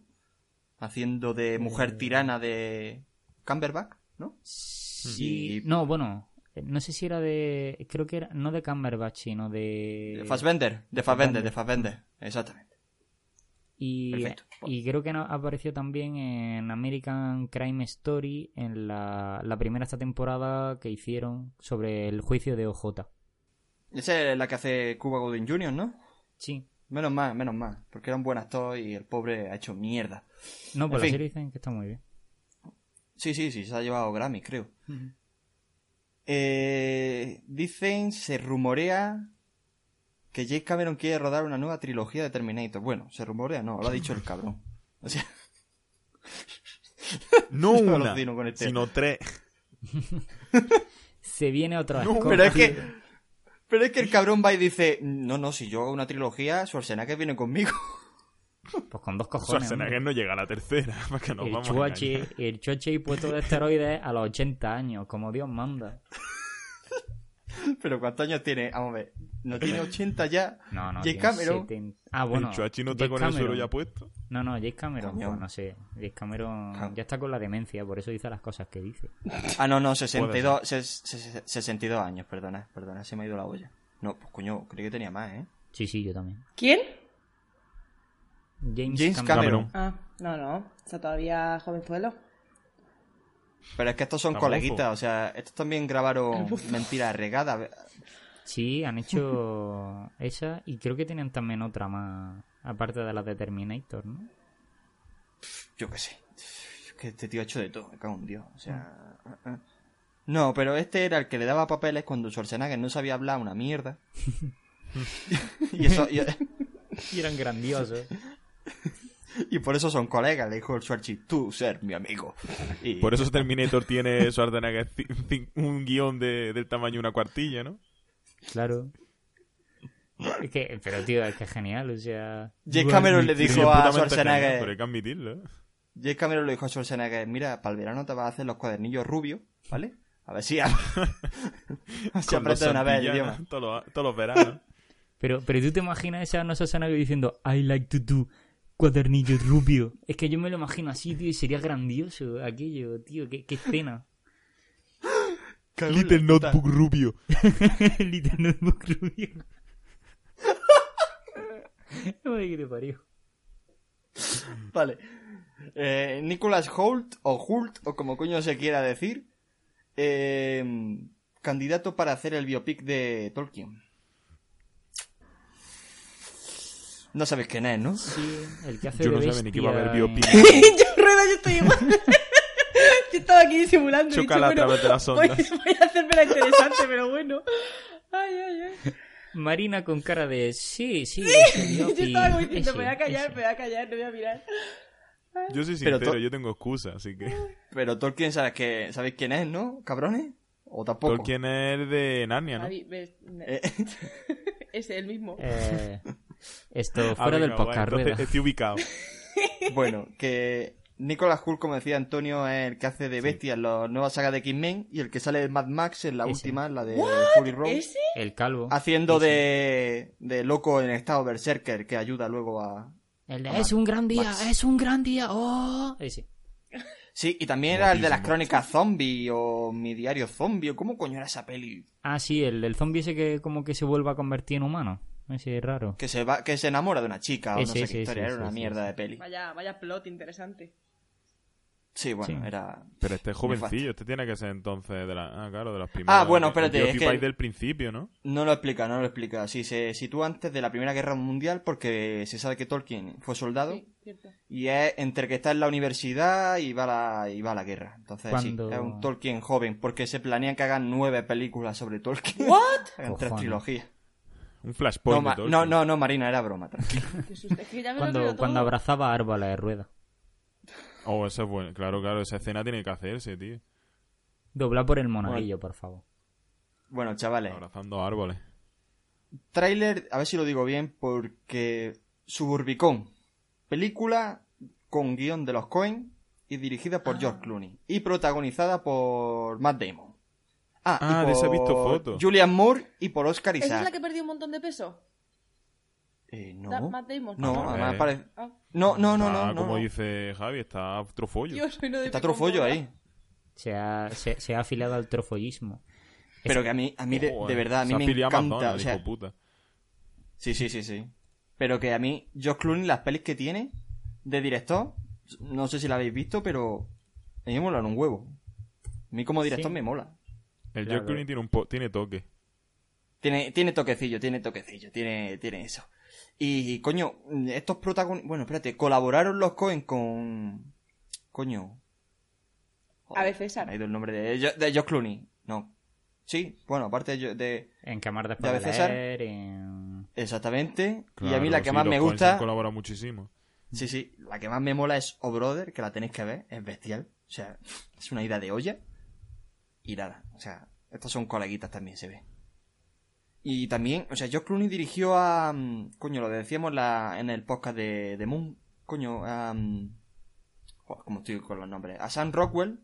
haciendo de mujer Eh. tirana de Cumberbatch, ¿no? Sí, y- no, bueno, no sé si era de, creo que era, no de Cumberbatch, sino de... De Fassbender, de Fassbender, de Fassbender, exactamente. Y, Perfecto. y creo que apareció también en American Crime Story en la, la primera esta temporada que hicieron sobre el juicio de OJ. Esa es la que hace Cuba Gooding Jr., ¿no? Sí. Menos mal, menos mal, porque era un buen actor y el pobre ha hecho mierda. No, pues En la fin. serie dicen que está muy bien. Sí, sí, sí, se ha llevado Grammy, creo. Eh, dicen, se rumorea que James Cameron quiere rodar una nueva trilogía de Terminator. Bueno, se rumorea, no, lo ha dicho el cabrón. O sea, *laughs* *laughs* No una, este. sino tres. *laughs* Se viene otra no, escoba. pero es que... Pero es que el cabrón va y dice, no, no, si yo hago una trilogía, Schwarzenegger viene conmigo. *laughs* Pues con dos cojones. Schwarzenegger hombre. no llega a la tercera. *laughs* Para que nos El vamos a chuache, engañar. el chuache y puesto de esteroides a los 80 años, como Dios manda. *laughs* Pero ¿cuántos años tiene? Vamos a ver. ¿No tiene 80 ya? No, no, James tiene Cameron. 70. Ah, bueno. el chuachi no está con el suelo Cameron. ya puesto. No, no, James Cameron, pues no sé. James Cameron Cam- ya está con la demencia, por eso dice las cosas que dice. Ah, no, no, 62, ses- ses- 62 años, perdona, perdona, se me ha ido la olla. No, pues coño, creí que tenía más, ¿eh? Sí, sí, yo también. ¿Quién? James, James Cameron. Cameron. Ah, no, no. Está todavía jovenzuelo. Pero es que estos son coleguitas, o sea, estos también grabaron *laughs* mentiras regadas. Sí, han hecho *laughs* esa y creo que tienen también otra más, aparte de la de Terminator, ¿no? Yo qué sé. Es que este tío ha hecho de todo, me cago en Dios. O sea. eh, eh. No, pero este era el que le daba papeles cuando Schwarzenegger no sabía hablar una mierda. *laughs* *laughs* y eso. Y, Y eran grandiosos. y por eso son colegas, le dijo el Schwarzenegger, tú ser mi amigo. Y, Por eso Terminator tiene Schwarzenegger un guion de, del tamaño de una cuartilla, ¿no? Claro. Es que, pero tío, es que es genial, o sea... James Cameron le Sí, dijo a puramente genial, Schwarzenegger. Pero hay que admitirlo. ¿eh? James Cameron le dijo a Schwarzenegger, mira, para el verano te vas a hacer los cuadernillos rubios, ¿vale? A ver si, a ver si aprendes de una vez el idioma. *laughs* Todos los, todos los veranos. Pero, pero tú te imaginas esa no Schwarzenegger diciendo I like to do cuadernillos rubio. Es que yo me lo imagino así, tío, y sería grandioso aquello, tío, qué, qué escena. *laughs* Little Notebook Rubio. Little Notebook rubio. Ay, que te parió. Vale. Eh, Nicholas Holt, o Hult, o como coño se quiera decir, eh, candidato para hacer el biopic de Tolkien. No sabes quién es, ¿no? Sí, el que hace Yo no sabía ni que iba a haber biopic. *laughs* en- yo, Rueda, yo estoy igual. Yo estaba aquí disimulando. he dicho, a bueno, través de las voy, ondas. voy a hacerme la interesante, pero bueno. Ay, ay, ay. Marina con cara de sí, sí, ese Yo estaba como diciendo, ese, me voy a callar, ese. me voy a callar, no voy a mirar. Yo soy Pero sincero, to- yo tengo excusa, así que... Pero Tolkien, ¿sabes, que, ¿sabéis quién es, no? ¿Cabrones? ¿O tampoco? Tolkien es de Narnia, ¿no? Ves, Eh, *laughs* Ese, el mismo. Eh, esto Ah, fuera del venga, guay, podcast, entonces rueda. Estoy ubicado. Bueno, que Nicolas Hull, como decía Antonio, es el que hace de bestia en la nueva saga de X-Men y el que sale de Mad Max en la Ese. última, la de Fury Road. ¿Ese? El calvo. Haciendo de, de loco en estado berserker que ayuda luego a... El de, es un gran día, Max. es un gran día. Oh. Ese. Sí, y también era el de las crónicas zombie o mi diario zombie o cómo coño era esa peli Ah, sí, el, el zombie ese que como que se vuelve a convertir en humano. Ese es raro. que se va que se enamora de una chica o no sé ese, qué historia, ese, era una ese, mierda ese. de peli. Vaya, vaya plot interesante. Sí, bueno, Sí. era Pero este es jovencillo, este tiene que ser entonces de la... Ah, claro, de las primeras. Ah, bueno, espérate, es que- del principio, ¿no? No lo explica, no lo explica. Sí, se sitúa antes de la Primera Guerra Mundial porque se sabe que Tolkien fue soldado Sí, cierto. y es entre que está en la universidad y va a la, y va a la guerra. Entonces Cuando- sí, es un Tolkien joven porque se planean que hagan nueve películas sobre Tolkien. ¿What? *laughs* Hagan tres trilogías. Un No, flashpoint de Tolkien. no, no, no, Marina, era broma, *laughs* lo Cuando, cuando abrazaba árboles de rueda. Oh, eso es bueno. Claro, claro, esa escena tiene que hacerse, tío. Dobla por el monaguillo, por favor. Bueno, chavales, Abrazando árboles. Trailer, a ver si lo digo bien, porque Suburbicon, película con guion de los Coen y dirigida por George Clooney y protagonizada por Matt Damon. Ah, Ah, y de esa he por visto fotos. Julian Moore y por Oscar ¿Esa es Isaac. la que perdió un montón de peso? Eh, Da- no, Matt Damon. no, Ah, además eh. parece... Ah, No, no, no, Ah, no, no, como no. dice Javi, está trofollo. Dios, no Está trofollo ahí. Se ha, se, se ha afiliado al trofollismo. Pero que a mí, a mí de, verdad, a mí se ha me encanta. Madonna, o sea, puta. Sí, sí, sí, sí. Pero que a mí, George Clooney, las pelis que tiene de director, no sé si la habéis visto, pero a mí me molan un huevo. A mí como director Sí. me mola. El Claro. George Clooney tiene, un po- tiene toque. Tiene, tiene toquecillo, tiene toquecillo, tiene, tiene eso. Y, coño, estos protagonistas... Bueno, espérate, colaboraron los Cohen con... Coño. A ver, César. me ha ido el nombre de, de George Clooney. No. Sí, bueno, aparte de... de- En Camar después ¿Ya de César? en... exactamente. y a mí la que sí, más los me gusta... colaborado muchísimo. Sí, sí, la que más me mola es O Brother, que la tenéis que ver, es bestial. O sea, es una ida de olla. Y nada, o sea, estos son coleguitas también, se ve. Y también, o sea, George Clooney dirigió a... mm, Coño, lo decíamos la, en el podcast de, de Moon. Coño, a... joder, ¿Cómo estoy con los nombres? A Sam Rockwell.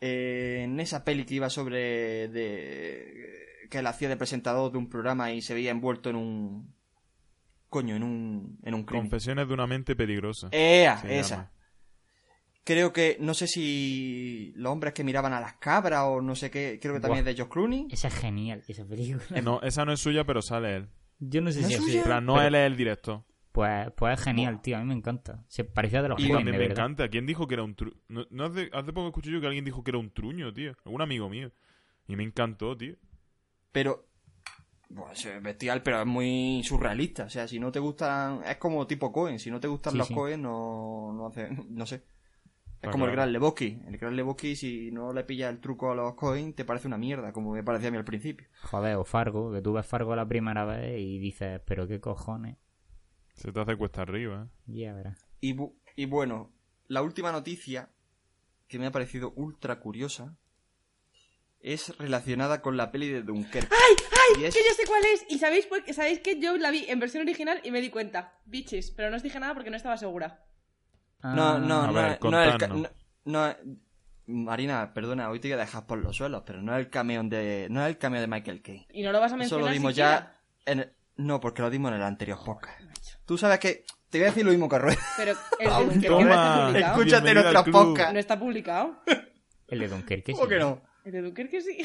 eh, en esa peli que iba sobre... de que él hacía de presentador de un programa y se veía envuelto en un... Coño, en un... En un crimen. Confesiones de una mente peligrosa. Ea, se esa. llama. Creo que, no sé si los hombres que miraban a las cabras o no sé qué, creo que también Buah. es de George Clooney. Esa es genial, esa película. No, esa no es suya, pero sale él. Yo no sé ¿No si es suya? En plan, no Pero- él es el director. Pues, pues es genial, tío. A mí me encanta. Se parecía de los Y también de me verdad. encanta. ¿Quién dijo que era un truño? No, no hace, hace poco escuché yo que alguien dijo que era un truño, tío. Un amigo mío. Y me encantó, tío. Pero, pues es bestial, pero es muy surrealista. O sea, si no te gustan, es como tipo Cohen. Si no te gustan Sí, los sí. Cohen, no, no hace, no sé. Es Ah, como el. Gran Lebowski. El Gran Lebowski, si no le pillas el truco a los Cohen, te parece una mierda, como me parecía a mí al principio. Joder, o Fargo, que tú ves Fargo la primera vez y dices, pero qué cojones. Se te hace cuesta arriba, ¿eh? Ya verás. Y, bu- y bueno, la última noticia que me ha parecido ultra curiosa es relacionada con la peli de Dunkerque. ¡Ay! ¡Ay! Es- Que yo sé cuál es. Y sabéis, por- sabéis que yo la vi en versión original y me di cuenta. Bitches. Pero no os dije nada porque no estaba segura. No, no, A no, ver, es- no es el no, no es- Marina, perdona, hoy te voy a dejar por los suelos, pero no es el cameo de, no es el cameo de Michael Caine. Y no lo vas a Eso mencionar lo dimos siquiera. ya en el- no, porque lo dimos en el anterior podcast. Tú sabes que te voy a decir lo mismo que Rueda. Pero el de *laughs* Dunkerque no está publicado. Escúchate nuestros podcasts. No está publicado. El de Dunkerque, ¿Cómo sí. que no? El de Dunkerque sí.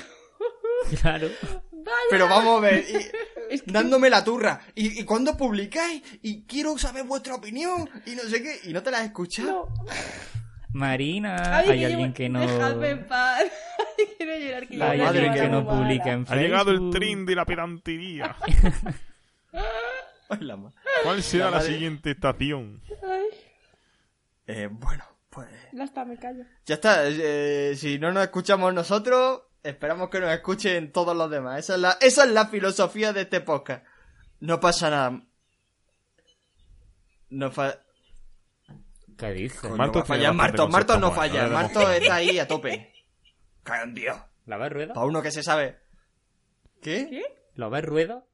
Claro. Vaya. Pero vamos a ver, y- *laughs* Es que- dándome la turra. ¿Y, ¿Y cuándo publicáis? Y quiero saber vuestra opinión. Y no sé qué. Y no te la has escuchado. No. Marina, Ay, hay que alguien yo- que no... Madre en paz. *laughs* Ay, quiero llorar. Que yo La Hay alguien que no publica en Ha llegado el Facebook. tren de la pedantería. *laughs* Ay, la ma- ¿Cuál será La siguiente estación? Ay, Eh, bueno, pues... ya está, me callo. Ya está. eh, si no nos escuchamos nosotros, esperamos que nos escuchen todos los demás. Esa es la, esa es la filosofía de este podcast. No pasa nada. No fa... ¿Qué dices? Marto va a tiene fallar bastante Marto. Marto no falla. bueno, Marto *laughs* está ahí a tope. Dios. ¿La ves rueda? Para uno que se sabe. ¿Qué? ¿Qué? ¿La ves rueda?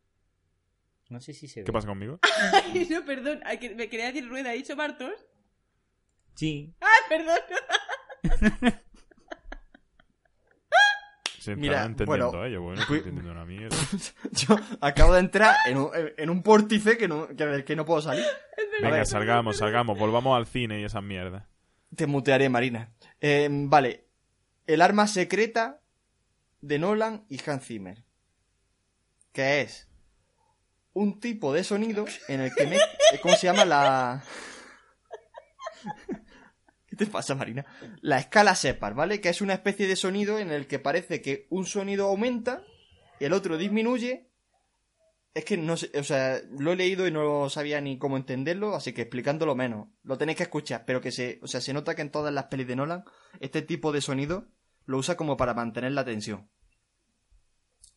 No sé si se ve. ¿Qué pasa conmigo? Ay, no, perdón. Me quería decir rueda. ¿He dicho Martos? Sí. ¡Ay, perdón! *laughs* Se Mira, entendiendo bueno, ellos, bueno, estoy entendiendo una mierda. *laughs* Yo acabo de entrar en un, en un vórtice que no, que, del que no puedo salir. Venga, salgamos, salgamos, volvamos al cine y esas mierdas. Te mutearé, Marina. Eh, vale. El arma secreta de Nolan y Hans Zimmer. Que es un tipo de sonido en el que me... ¿Cómo se llama la...? *laughs* ¿Qué te pasa, Marina? La escala Separ, ¿vale? Que es una especie de sonido en el que parece que un sonido aumenta y el otro disminuye. Es que no sé, o sea, lo he leído y no sabía ni cómo entenderlo, así que explicándolo menos. Lo tenéis que escuchar, pero que se, o sea, se nota que en todas las pelis de Nolan este tipo de sonido lo usa como para mantener la tensión.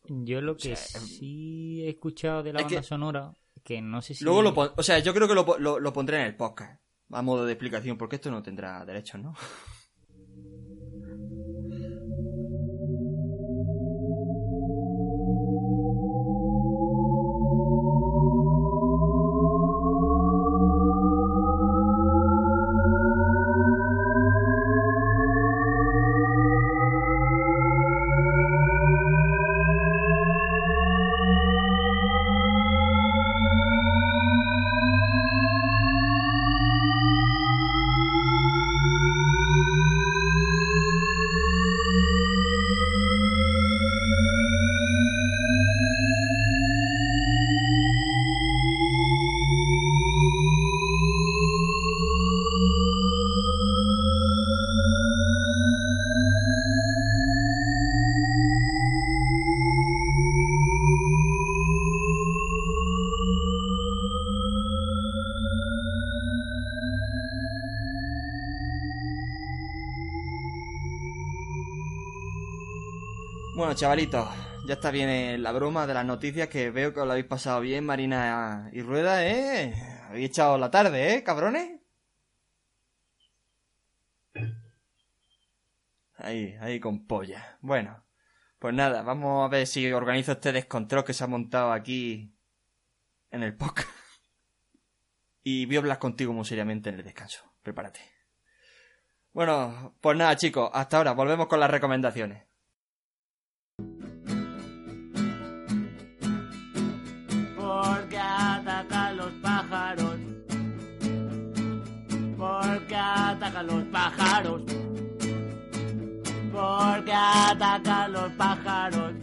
Yo lo que sea, em, sí he escuchado de la que- banda sonora, que no sé si... Luego lo pon- o sea, yo creo que lo, lo- lo pondré en el podcast, a modo de explicación, porque esto no tendrá derechos, ¿no? Bueno, chavalitos, ya está bien eh, la broma de las noticias que veo que os lo habéis pasado bien, Marina y Rueda, ¿eh? Habéis echado la tarde, ¿eh, cabrones? Ahí, ahí con polla. Bueno, pues nada, vamos a ver si organizo este descontrol que se ha montado aquí en el podcast. *laughs* Y voy a hablar contigo muy seriamente en el descanso. Prepárate. Bueno, pues nada, chicos, hasta ahora, volvemos con las recomendaciones. Atacan los pájaros. Porque atacan los pájaros.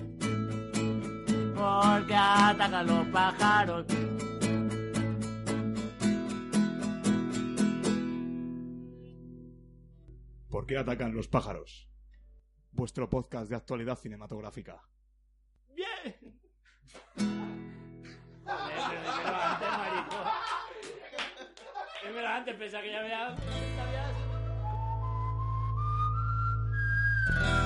Porque atacan los pájaros. ¿Por qué atacan los pájaros? Vuestro podcast de actualidad cinematográfica. Dímelo *laughs* antes, pensaba que ya había... Bye.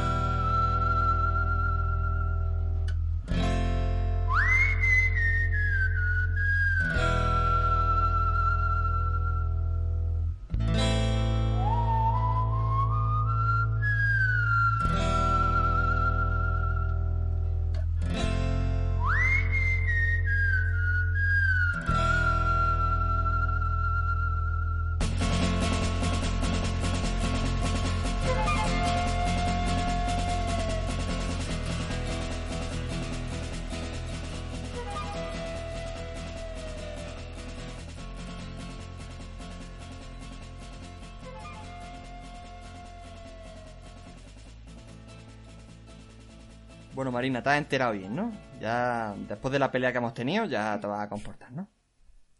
Bueno, Marina, te has enterado bien, ¿no? Ya, después de la pelea que hemos tenido, ya te vas a comportar, ¿no?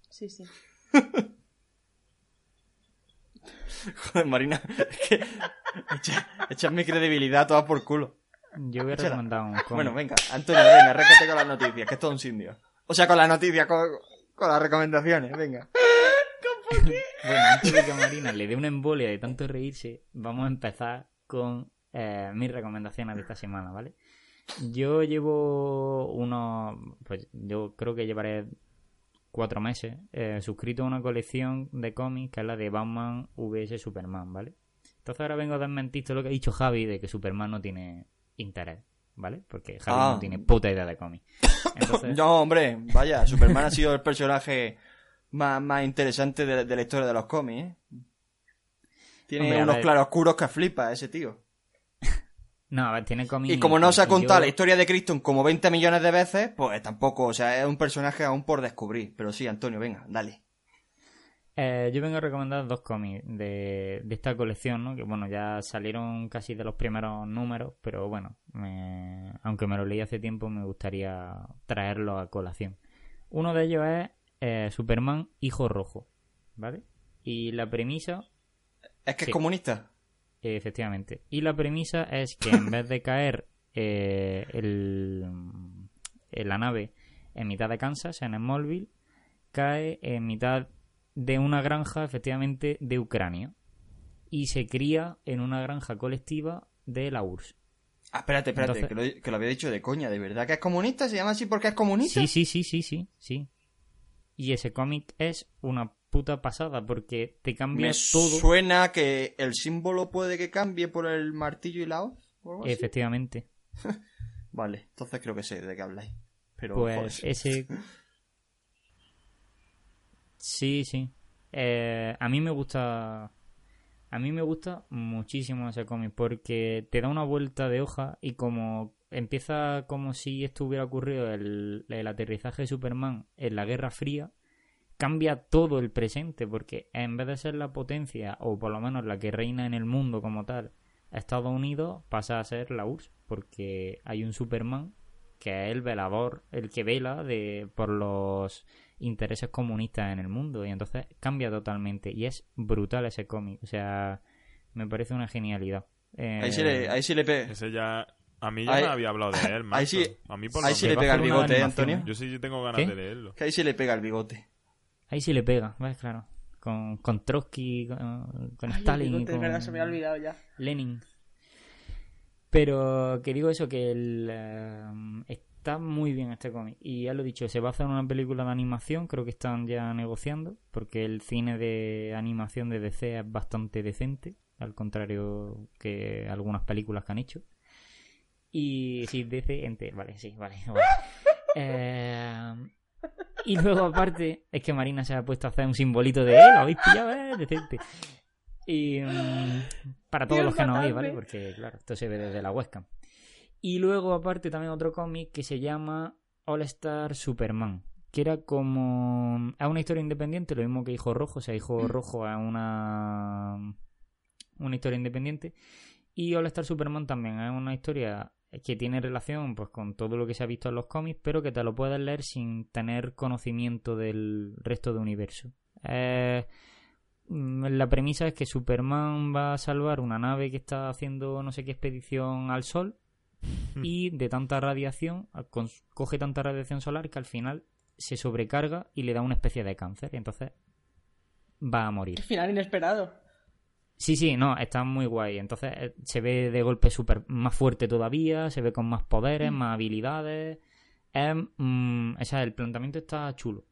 Sí, sí. *laughs* Joder, Marina, es que echa- echas mi credibilidad toda por culo. Yo voy a Échala. recomendar un cómic. Bueno, venga, Antonio, venga, arrécate con las noticias, que es todo un sindio. O sea, con las noticias, con, con las recomendaciones, venga. *laughs* Bueno, antes de que Marina le dé una embolia de tanto reírse, vamos a empezar con eh, mis recomendaciones de esta semana, ¿vale? Yo llevo unos, pues yo creo que llevaré cuatro meses eh, suscrito a una colección de cómics que es la de Batman vs Superman, ¿vale? Entonces ahora vengo a desmentir todo lo que ha dicho Javi de que Superman no tiene interés, ¿vale? Porque Javi Ah. no tiene puta idea de cómics. Entonces, *laughs* No, hombre, vaya, Superman ha sido el personaje más, más interesante de, de la historia de los cómics, ¿eh? Tiene Hombre, unos claroscuros que flipa ese tío. No, a ver, tiene cómics. Y como no se ha contado yo- la historia de Criston como 20 millones de veces, pues tampoco, o sea, es un personaje aún por descubrir. Pero sí, Antonio, venga, dale. Eh, yo vengo a recomendar dos cómics de, de esta colección, ¿no? Que bueno, ya salieron casi de los primeros números, pero bueno, me- aunque me lo leí hace tiempo, me gustaría traerlo a colación. Uno de ellos es eh, Superman Hijo Rojo, ¿vale? Y la premisa, Es que Sí. es comunista. Efectivamente, y la premisa es que en vez de caer *laughs* eh, el, en la nave en mitad de Kansas, en Smallville, cae en mitad de una granja, efectivamente, de Ucrania. Y se cría en una granja colectiva de la URSS. Ah, espérate, espérate, Entonces- que, lo, que lo había dicho de coña, ¿de verdad que es comunista? ¿Se llama así porque es comunista? Sí, sí, sí, sí, sí, sí. Y ese cómic es una puta pasada porque te cambia Me todo. suena que el símbolo puede que cambie por el martillo y la hoz. Efectivamente. *laughs* Vale, entonces creo que sé de qué habláis. Pero, Pues joder. ese. Sí, sí. Eh, a mí me gusta. A mí me gusta muchísimo ese cómic porque te da una vuelta de hoja y como empieza como si esto hubiera ocurrido el, el aterrizaje de Superman en la Guerra Fría, cambia todo el presente porque en vez de ser la potencia o por lo menos la que reina en el mundo como tal, Estados Unidos pasa a ser la URSS porque hay un Superman que es el velador, el que vela de, por los intereses comunistas en el mundo y entonces cambia totalmente y es brutal ese cómic, o sea, me parece una genialidad. Eh, Ahí sí le, ahí sí le pega. Ese ya. A mí ya Ahí- me había hablado de él, ahí macho. sí- A mí por ahí sí le pega el bigote, ¿eh. Antonio. Yo sí tengo ganas ¿Qué? de leerlo. Que ahí sí le pega el bigote. Ahí sí le pega, ¿ves? Claro. Con, con Trotsky, con, con Ay, Stalin con verdad, se me ha olvidado ya. Lenin. Pero que digo eso, que el, eh, está muy bien este cómic. Y ya lo he dicho, se va a hacer una película de animación, creo que están ya negociando, porque el cine de animación de DC es bastante decente, al contrario que algunas películas que han hecho. Y sí, decente, vale, sí, vale. *laughs* vale. *laughs* Eh, y luego aparte, es que Marina se ha puesto a hacer un simbolito de él, ¿lo habéis pillado? Eh? Decente. Y mm, para todos Dios, los que no oís. ¿vale? Porque, claro, esto se ve desde la webcam. Y luego, aparte, también otro cómic que se llama All Star Superman. Que era como. Es una historia independiente, lo mismo que Hijo Rojo. O sea, Hijo Rojo es una. Una historia independiente. Y All Star Superman también es una historia que tiene relación pues con todo lo que se ha visto en los cómics, pero que te lo puedes leer sin tener conocimiento del resto del universo. Eh, la premisa es que Superman va a salvar una nave que está haciendo no sé qué expedición al Sol y de tanta radiación, coge tanta radiación solar que al final se sobrecarga y le da una especie de cáncer. Y entonces va a morir. Qué final inesperado. Sí, sí, no, está muy guay. Entonces eh, se ve de golpe súper más fuerte todavía, se ve con más poderes, más habilidades. Es, mm, o sea, el planteamiento está chulo.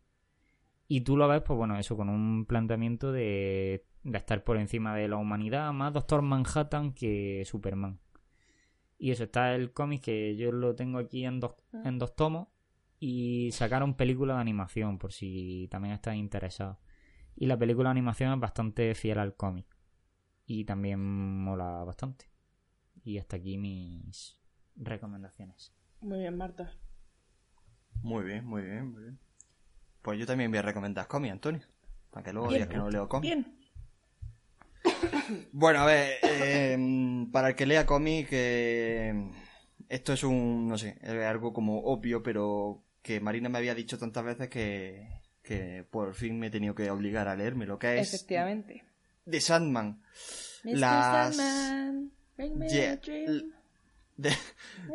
Y tú lo ves, pues bueno, eso, con un planteamiento de, de estar por encima de la humanidad, más Doctor Manhattan que Superman. Y eso, está el cómic que yo lo tengo aquí en dos, en dos tomos. Y sacaron película de animación, por si también estás interesado. Y la película de animación es bastante fiel al cómic y también mola bastante. Y hasta aquí mis recomendaciones. Muy bien, Marta. Muy bien, muy bien, muy bien. Pues yo también voy a recomendar cómics, Antonio. Para que luego Bien. digas que no leo cómics. Bien. *coughs* Bueno, a ver, eh, para el que lea cómic, eh, esto es un, no sé, es algo como obvio, pero que Marina me había dicho tantas veces que, que por fin me he tenido que obligar a leerme, lo que es Efectivamente. The Sandman. Mr. Las- Sandman, bring me Yeah, a dream. l- de-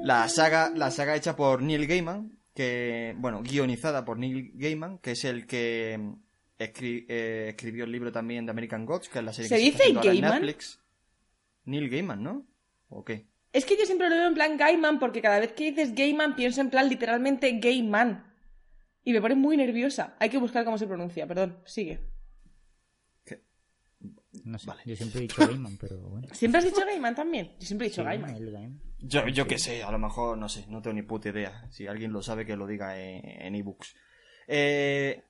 la saga la saga hecha por Neil Gaiman que bueno guionizada por Neil Gaiman que es el que mm, escri- eh, escribió el libro también de American Gods que es la serie ¿Se que dice está en Gaiman? Netflix Neil Gaiman ¿no? ¿o qué? Es que yo siempre lo veo en plan Gaiman porque cada vez que dices Gaiman pienso en plan literalmente gay man. Y me pone muy nerviosa. Hay que buscar cómo se pronuncia, perdón. Sigue. No sé, Vale. yo siempre he dicho Gaiman, pero bueno. ¿Siempre has dicho Gaiman también? Yo siempre he dicho Sí, Gaiman. el Gaiman. yo, yo qué sé a lo mejor no sé no tengo ni puta idea si alguien lo sabe que lo diga en en ebooks eh,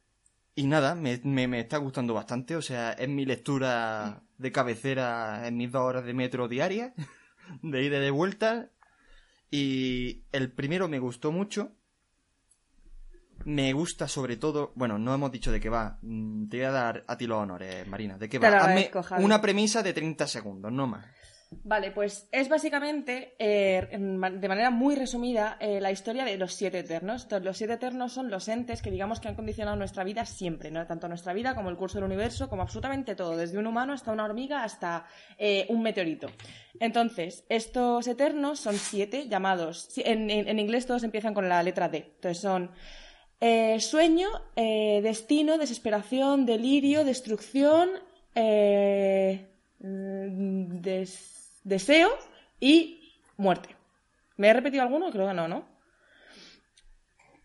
Y nada, me, me, me está gustando bastante. O sea, es mi lectura de cabecera en mis dos horas de metro diarias, *laughs* de ida y de vuelta. Y el primero me gustó mucho. Me gusta sobre todo, bueno, no hemos dicho de qué va. Mm, Te voy a dar a ti los honores, Marina. ¿De qué va? Hazme una premisa de 30 segundos, no más. Vale, pues es básicamente, eh, de manera muy resumida, eh, la historia de los siete eternos. Entonces, los siete eternos son los entes que digamos que han condicionado nuestra vida siempre, ¿no? tanto nuestra vida como el curso del universo, como absolutamente todo, desde un humano hasta una hormiga hasta eh, un meteorito. Entonces, estos eternos son siete llamados, en, en- en inglés todos empiezan con la letra D. Entonces son eh, sueño, eh, destino, desesperación, delirio, destrucción, eh, mm, des- deseo y muerte. ¿Me he repetido alguno? Creo que no, ¿no?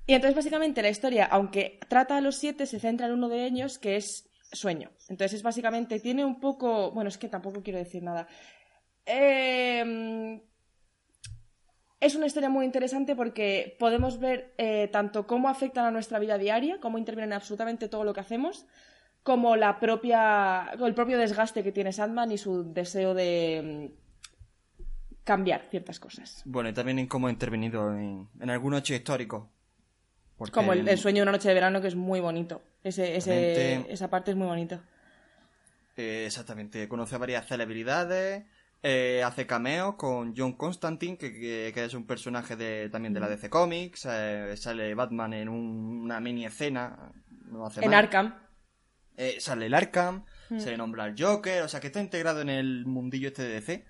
Y entonces básicamente la historia, aunque trata a los siete, se centra en uno de ellos que es sueño. Entonces es básicamente, tiene un poco... Bueno, es que tampoco quiero decir nada. Eh, es una historia muy interesante porque podemos ver eh, tanto cómo afectan a nuestra vida diaria, cómo intervienen en absolutamente todo lo que hacemos, como la propia, el propio desgaste que tiene Sandman y su deseo de mm, cambiar ciertas cosas. Bueno, y también en cómo ha intervenido en, en algún hecho histórico. Porque Como el, el sueño de una noche de verano, que es muy bonito. Ese, ese- esa parte es muy bonita. Eh, exactamente, conoce a varias celebridades, eh, hace cameos con John Constantine, que, que- que es un personaje de, también de la DC Comics, eh, sale Batman en un- una mini escena, no hace En. Arkham. Eh, sale el Arkham, Mm. se le nombra el Joker, o sea que está integrado en el mundillo este de DC.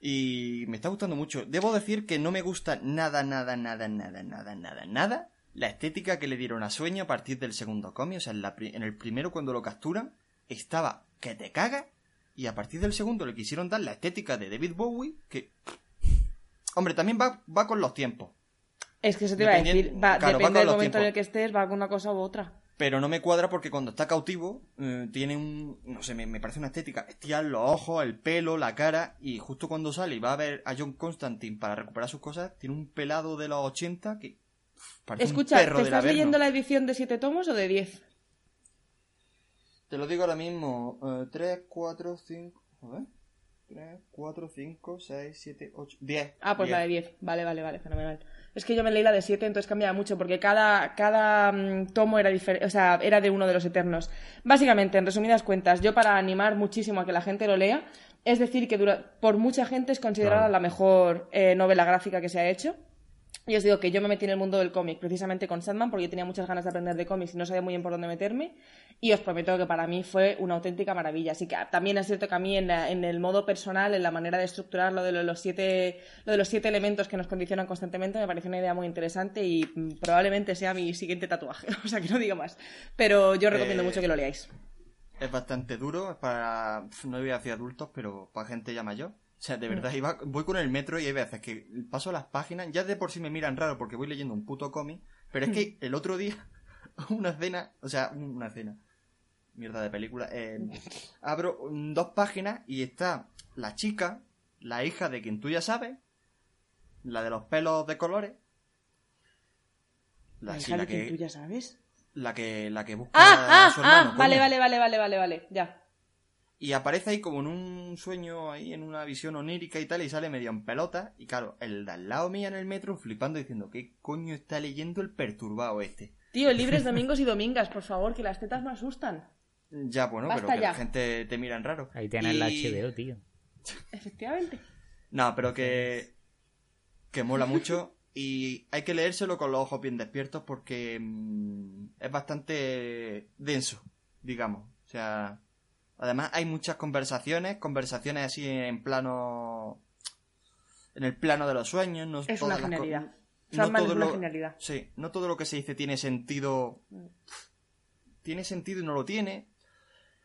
Y me está gustando mucho. Debo decir que no me gusta nada, nada, nada, nada, nada, nada, nada la estética que le dieron a Sueño a partir del segundo cómic. O sea, en, la en el primero cuando lo capturan estaba que te caga y a partir del segundo le quisieron dar la estética de David Bowie que... Hombre, también va, va con los tiempos. Es que se te iba a decir, va, claro, depende del momento en el que estés, va con una cosa u otra. Pero no me cuadra porque cuando está cautivo eh, tiene un... No sé, me, me parece una estética. Estirar los ojos, el pelo, la cara. Y justo cuando sale y va a ver a John Constantine para recuperar sus cosas, tiene un pelado de los 80 que... Escucha, ¿te estás Averno. leyendo la edición de siete tomos o de 10? Te lo digo ahora mismo. 3, 4, 5... A ver. 3, 4, 5, 6, 7, 8, 10. Ah, pues la de 10. Vale, vale, vale, fenomenal. Es que yo me leí la de 7, entonces cambiaba mucho, porque cada, cada mm, tomo era diferente, o sea, era de uno de los eternos. Básicamente, en resumidas cuentas, yo para animar muchísimo a que la gente lo lea, es decir, que dura- por mucha gente es considerada Claro. la mejor eh, novela gráfica que se ha hecho. Y os digo que yo me metí en el mundo del cómic precisamente con Sandman porque yo tenía muchas ganas de aprender de cómics y no sabía muy bien por dónde meterme. Y os prometo que para mí fue una auténtica maravilla. Así que ah, también es cierto que a mí en, la- en el modo personal, en la manera de estructurar lo de lo- los siete, lo de los siete elementos que nos condicionan constantemente, me pareció una idea muy interesante y mm, probablemente sea mi siguiente tatuaje. *laughs* o sea que no digo más. Pero yo recomiendo Eh, mucho que lo leáis. Es bastante duro, es para... No voy a decir adultos, pero para gente ya mayor. O sea, de verdad, iba- voy con el metro y hay veces que paso las páginas, ya de por sí me miran raro porque voy leyendo un puto cómic, pero es que el otro día, *laughs* una escena, o sea, una escena, mierda de película, eh, *laughs* abro mm, dos páginas y está la chica, la hija de quien tú ya sabes, la de los pelos de colores, la, La hija la de quien tú que, ya sabes. la que, la que busca Ah, a ah, su hermano. ah, vale, vale, vale, vale, vale, vale, ya. Y aparece ahí como en un sueño, ahí en una visión onírica y tal, y sale medio en pelota. Y claro, el de al lado mía en el metro flipando diciendo, ¿qué coño está leyendo el perturbado este? Tío, libres domingos y domingas, por favor, que las tetas me asustan. Ya, bueno, Basta pero que ya. la gente te mira en raro. Ahí tienes Y- la HBO, tío. Efectivamente. No, pero que... Que mola mucho. Y hay que leérselo con los ojos bien despiertos porque mm, es bastante denso, digamos. O sea, además hay muchas conversaciones, conversaciones así en plano... En el plano de los sueños. No Es todas una las genialidad. no todo una lo- genialidad. Sí, no todo lo que se dice tiene sentido. Tiene sentido y no lo tiene.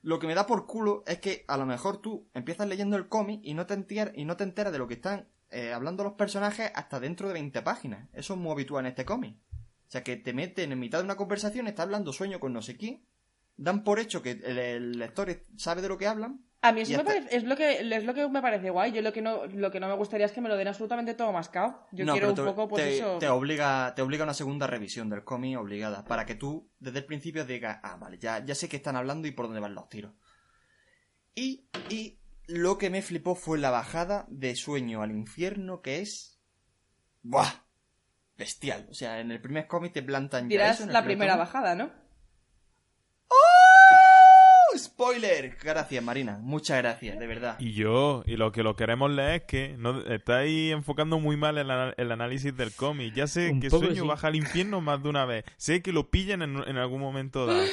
Lo que me da por culo es que a lo mejor tú empiezas leyendo el cómic y no te enteras, y no te enteras de lo que están eh, hablando los personajes hasta dentro de 20 páginas. Eso es muy habitual en este cómic. O sea, que te meten en mitad de una conversación, está hablando sueño con no sé quién, dan por hecho que el, el lector sabe de lo que hablan, A mí eso me parece, es, lo que, es lo que me parece guay. Yo lo que no, lo que no me gustaría es que me lo den absolutamente todo mascado. Yo No, quiero un te, poco, pues te- eso. te obliga, te obliga a una segunda revisión del cómic obligada, para que tú desde el principio digas, ah, vale, ya, ya sé que están hablando y por dónde van los tiros. Y, y lo que me flipó fue la bajada de sueño al infierno, que es... ¡Buah! Bestial. O sea, en el primer cómic te plantan ya Dirás eso, en el la primer primera bajada, ¿no? ¡Spoiler! Gracias, Marina. Muchas gracias, de verdad. Y yo, y lo que lo queremos leer es que no estáis enfocando muy mal el, ana- el análisis del cómic. Ya sé Un que Sueño sí. baja al infierno más de una vez. Sé que lo pillan en, en algún momento dado.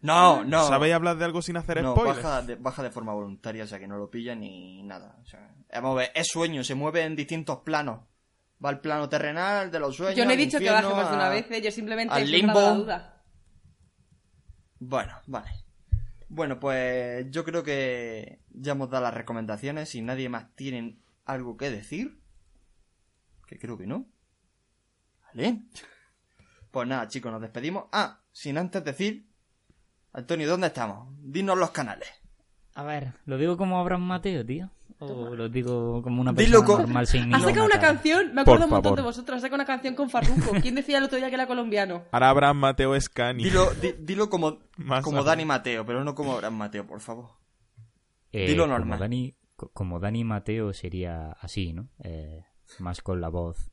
No, no. ¿Sabéis hablar de algo sin hacer No, spoilers? baja de, baja de forma voluntaria, o sea que no lo pilla ni nada. O sea, vamos a ver, es sueño, se mueve en distintos planos. Va al plano terrenal, de los sueños. Yo no he dicho que baje más de una vez, ¿eh? yo simplemente he la duda. Bueno, vale. Bueno, pues yo creo que ya hemos dado las recomendaciones. Si nadie más tiene algo que decir, que creo que no. Vale. Pues nada, chicos, nos despedimos. Ah, sin antes decir, Antonio, ¿dónde estamos? Dinos los canales. A ver, ¿lo digo como Abraham Mateo, tío? ¿O lo digo como una persona normal sin Ha sacado una canción, me Por acuerdo un montón favor. de vosotros, ha sacado una canción con Farruko. ¿Quién decía el otro día que era colombiano? *laughs* Ahora Abraham Mateo Scani. Dilo, di- dilo como, Más como. Dani Mateo, pero no como Abraham Mateo, por favor. Eh, Dilo como normal. Dani, co- como Dani Mateo sería así, ¿no? Eh, más con la voz.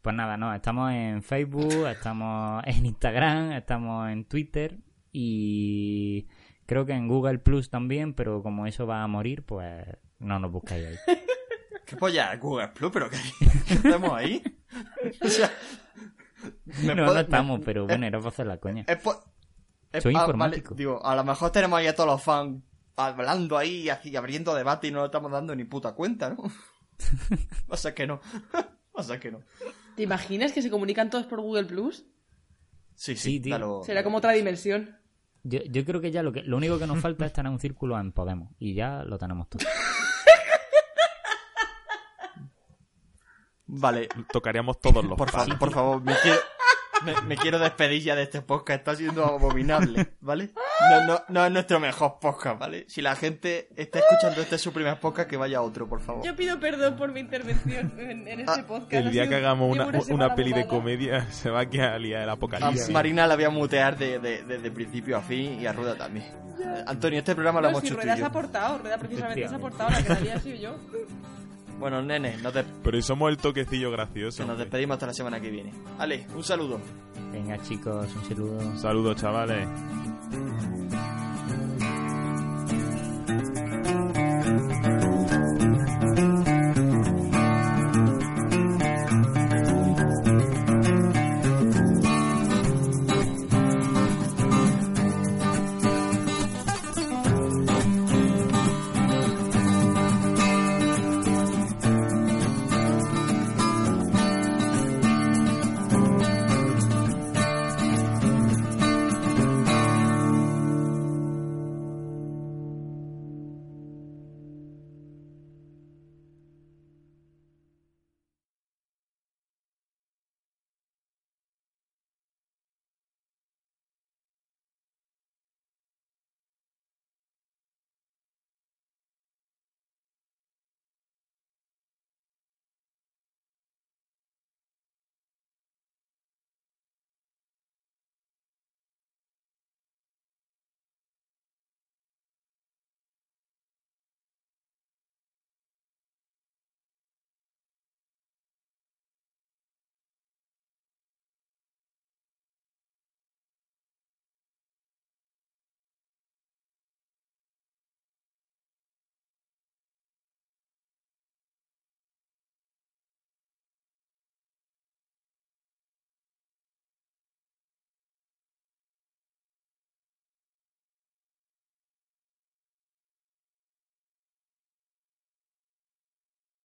Pues nada, no, estamos en Facebook, estamos *laughs* en Instagram, estamos en Twitter y creo que en Google Plus también, pero como eso va a morir, pues no nos buscáis ahí. *laughs* ¿Qué polla? Google Plus, pero ¿qué, qué *laughs* hacemos ahí? *laughs* o sea, me No, no estamos, me- pero bueno, era para hacer la coña. es es- Soy ah, informático. vale, digo, a lo mejor tenemos ahí a todos los fans hablando ahí, así, abriendo debate y no lo estamos dando ni puta cuenta, ¿no? Pasa que no. Pasa que no. ¿Te imaginas que se comunican todos por Google Plus? Sí, sí, Sí, tío. Será como otra dimensión. Yo, yo creo que ya lo, que lo único que nos falta es tener un círculo en Podemos y ya lo tenemos todo. Vale, Tocaríamos todos los por, palos. por favor, me quiero, me, me quiero despedir ya de este podcast, está siendo abominable, ¿vale? No, no, no es nuestro mejor podcast, ¿vale? Si la gente está escuchando este su primer podcast, que vaya a otro, por favor. Yo pido perdón por mi intervención en, en este Ah, podcast. El día que hagamos una, una semana peli de comedia *laughs* se va a quedar liada el A apocalipsis. Marina la voy a mutear de, de- desde principio a fin y a Rueda también. Antonio, este programa lo No, hemos si hecho tú Rueda y se ha yo. aportado, Rueda precisamente se ha aportado, la que la había sido yo. Bueno, nene, nos, Pero somos el toquecillo gracioso. nos despedimos hasta la semana que viene. Ale, un saludo. Venga chicos, un saludo. Saludos, chavales.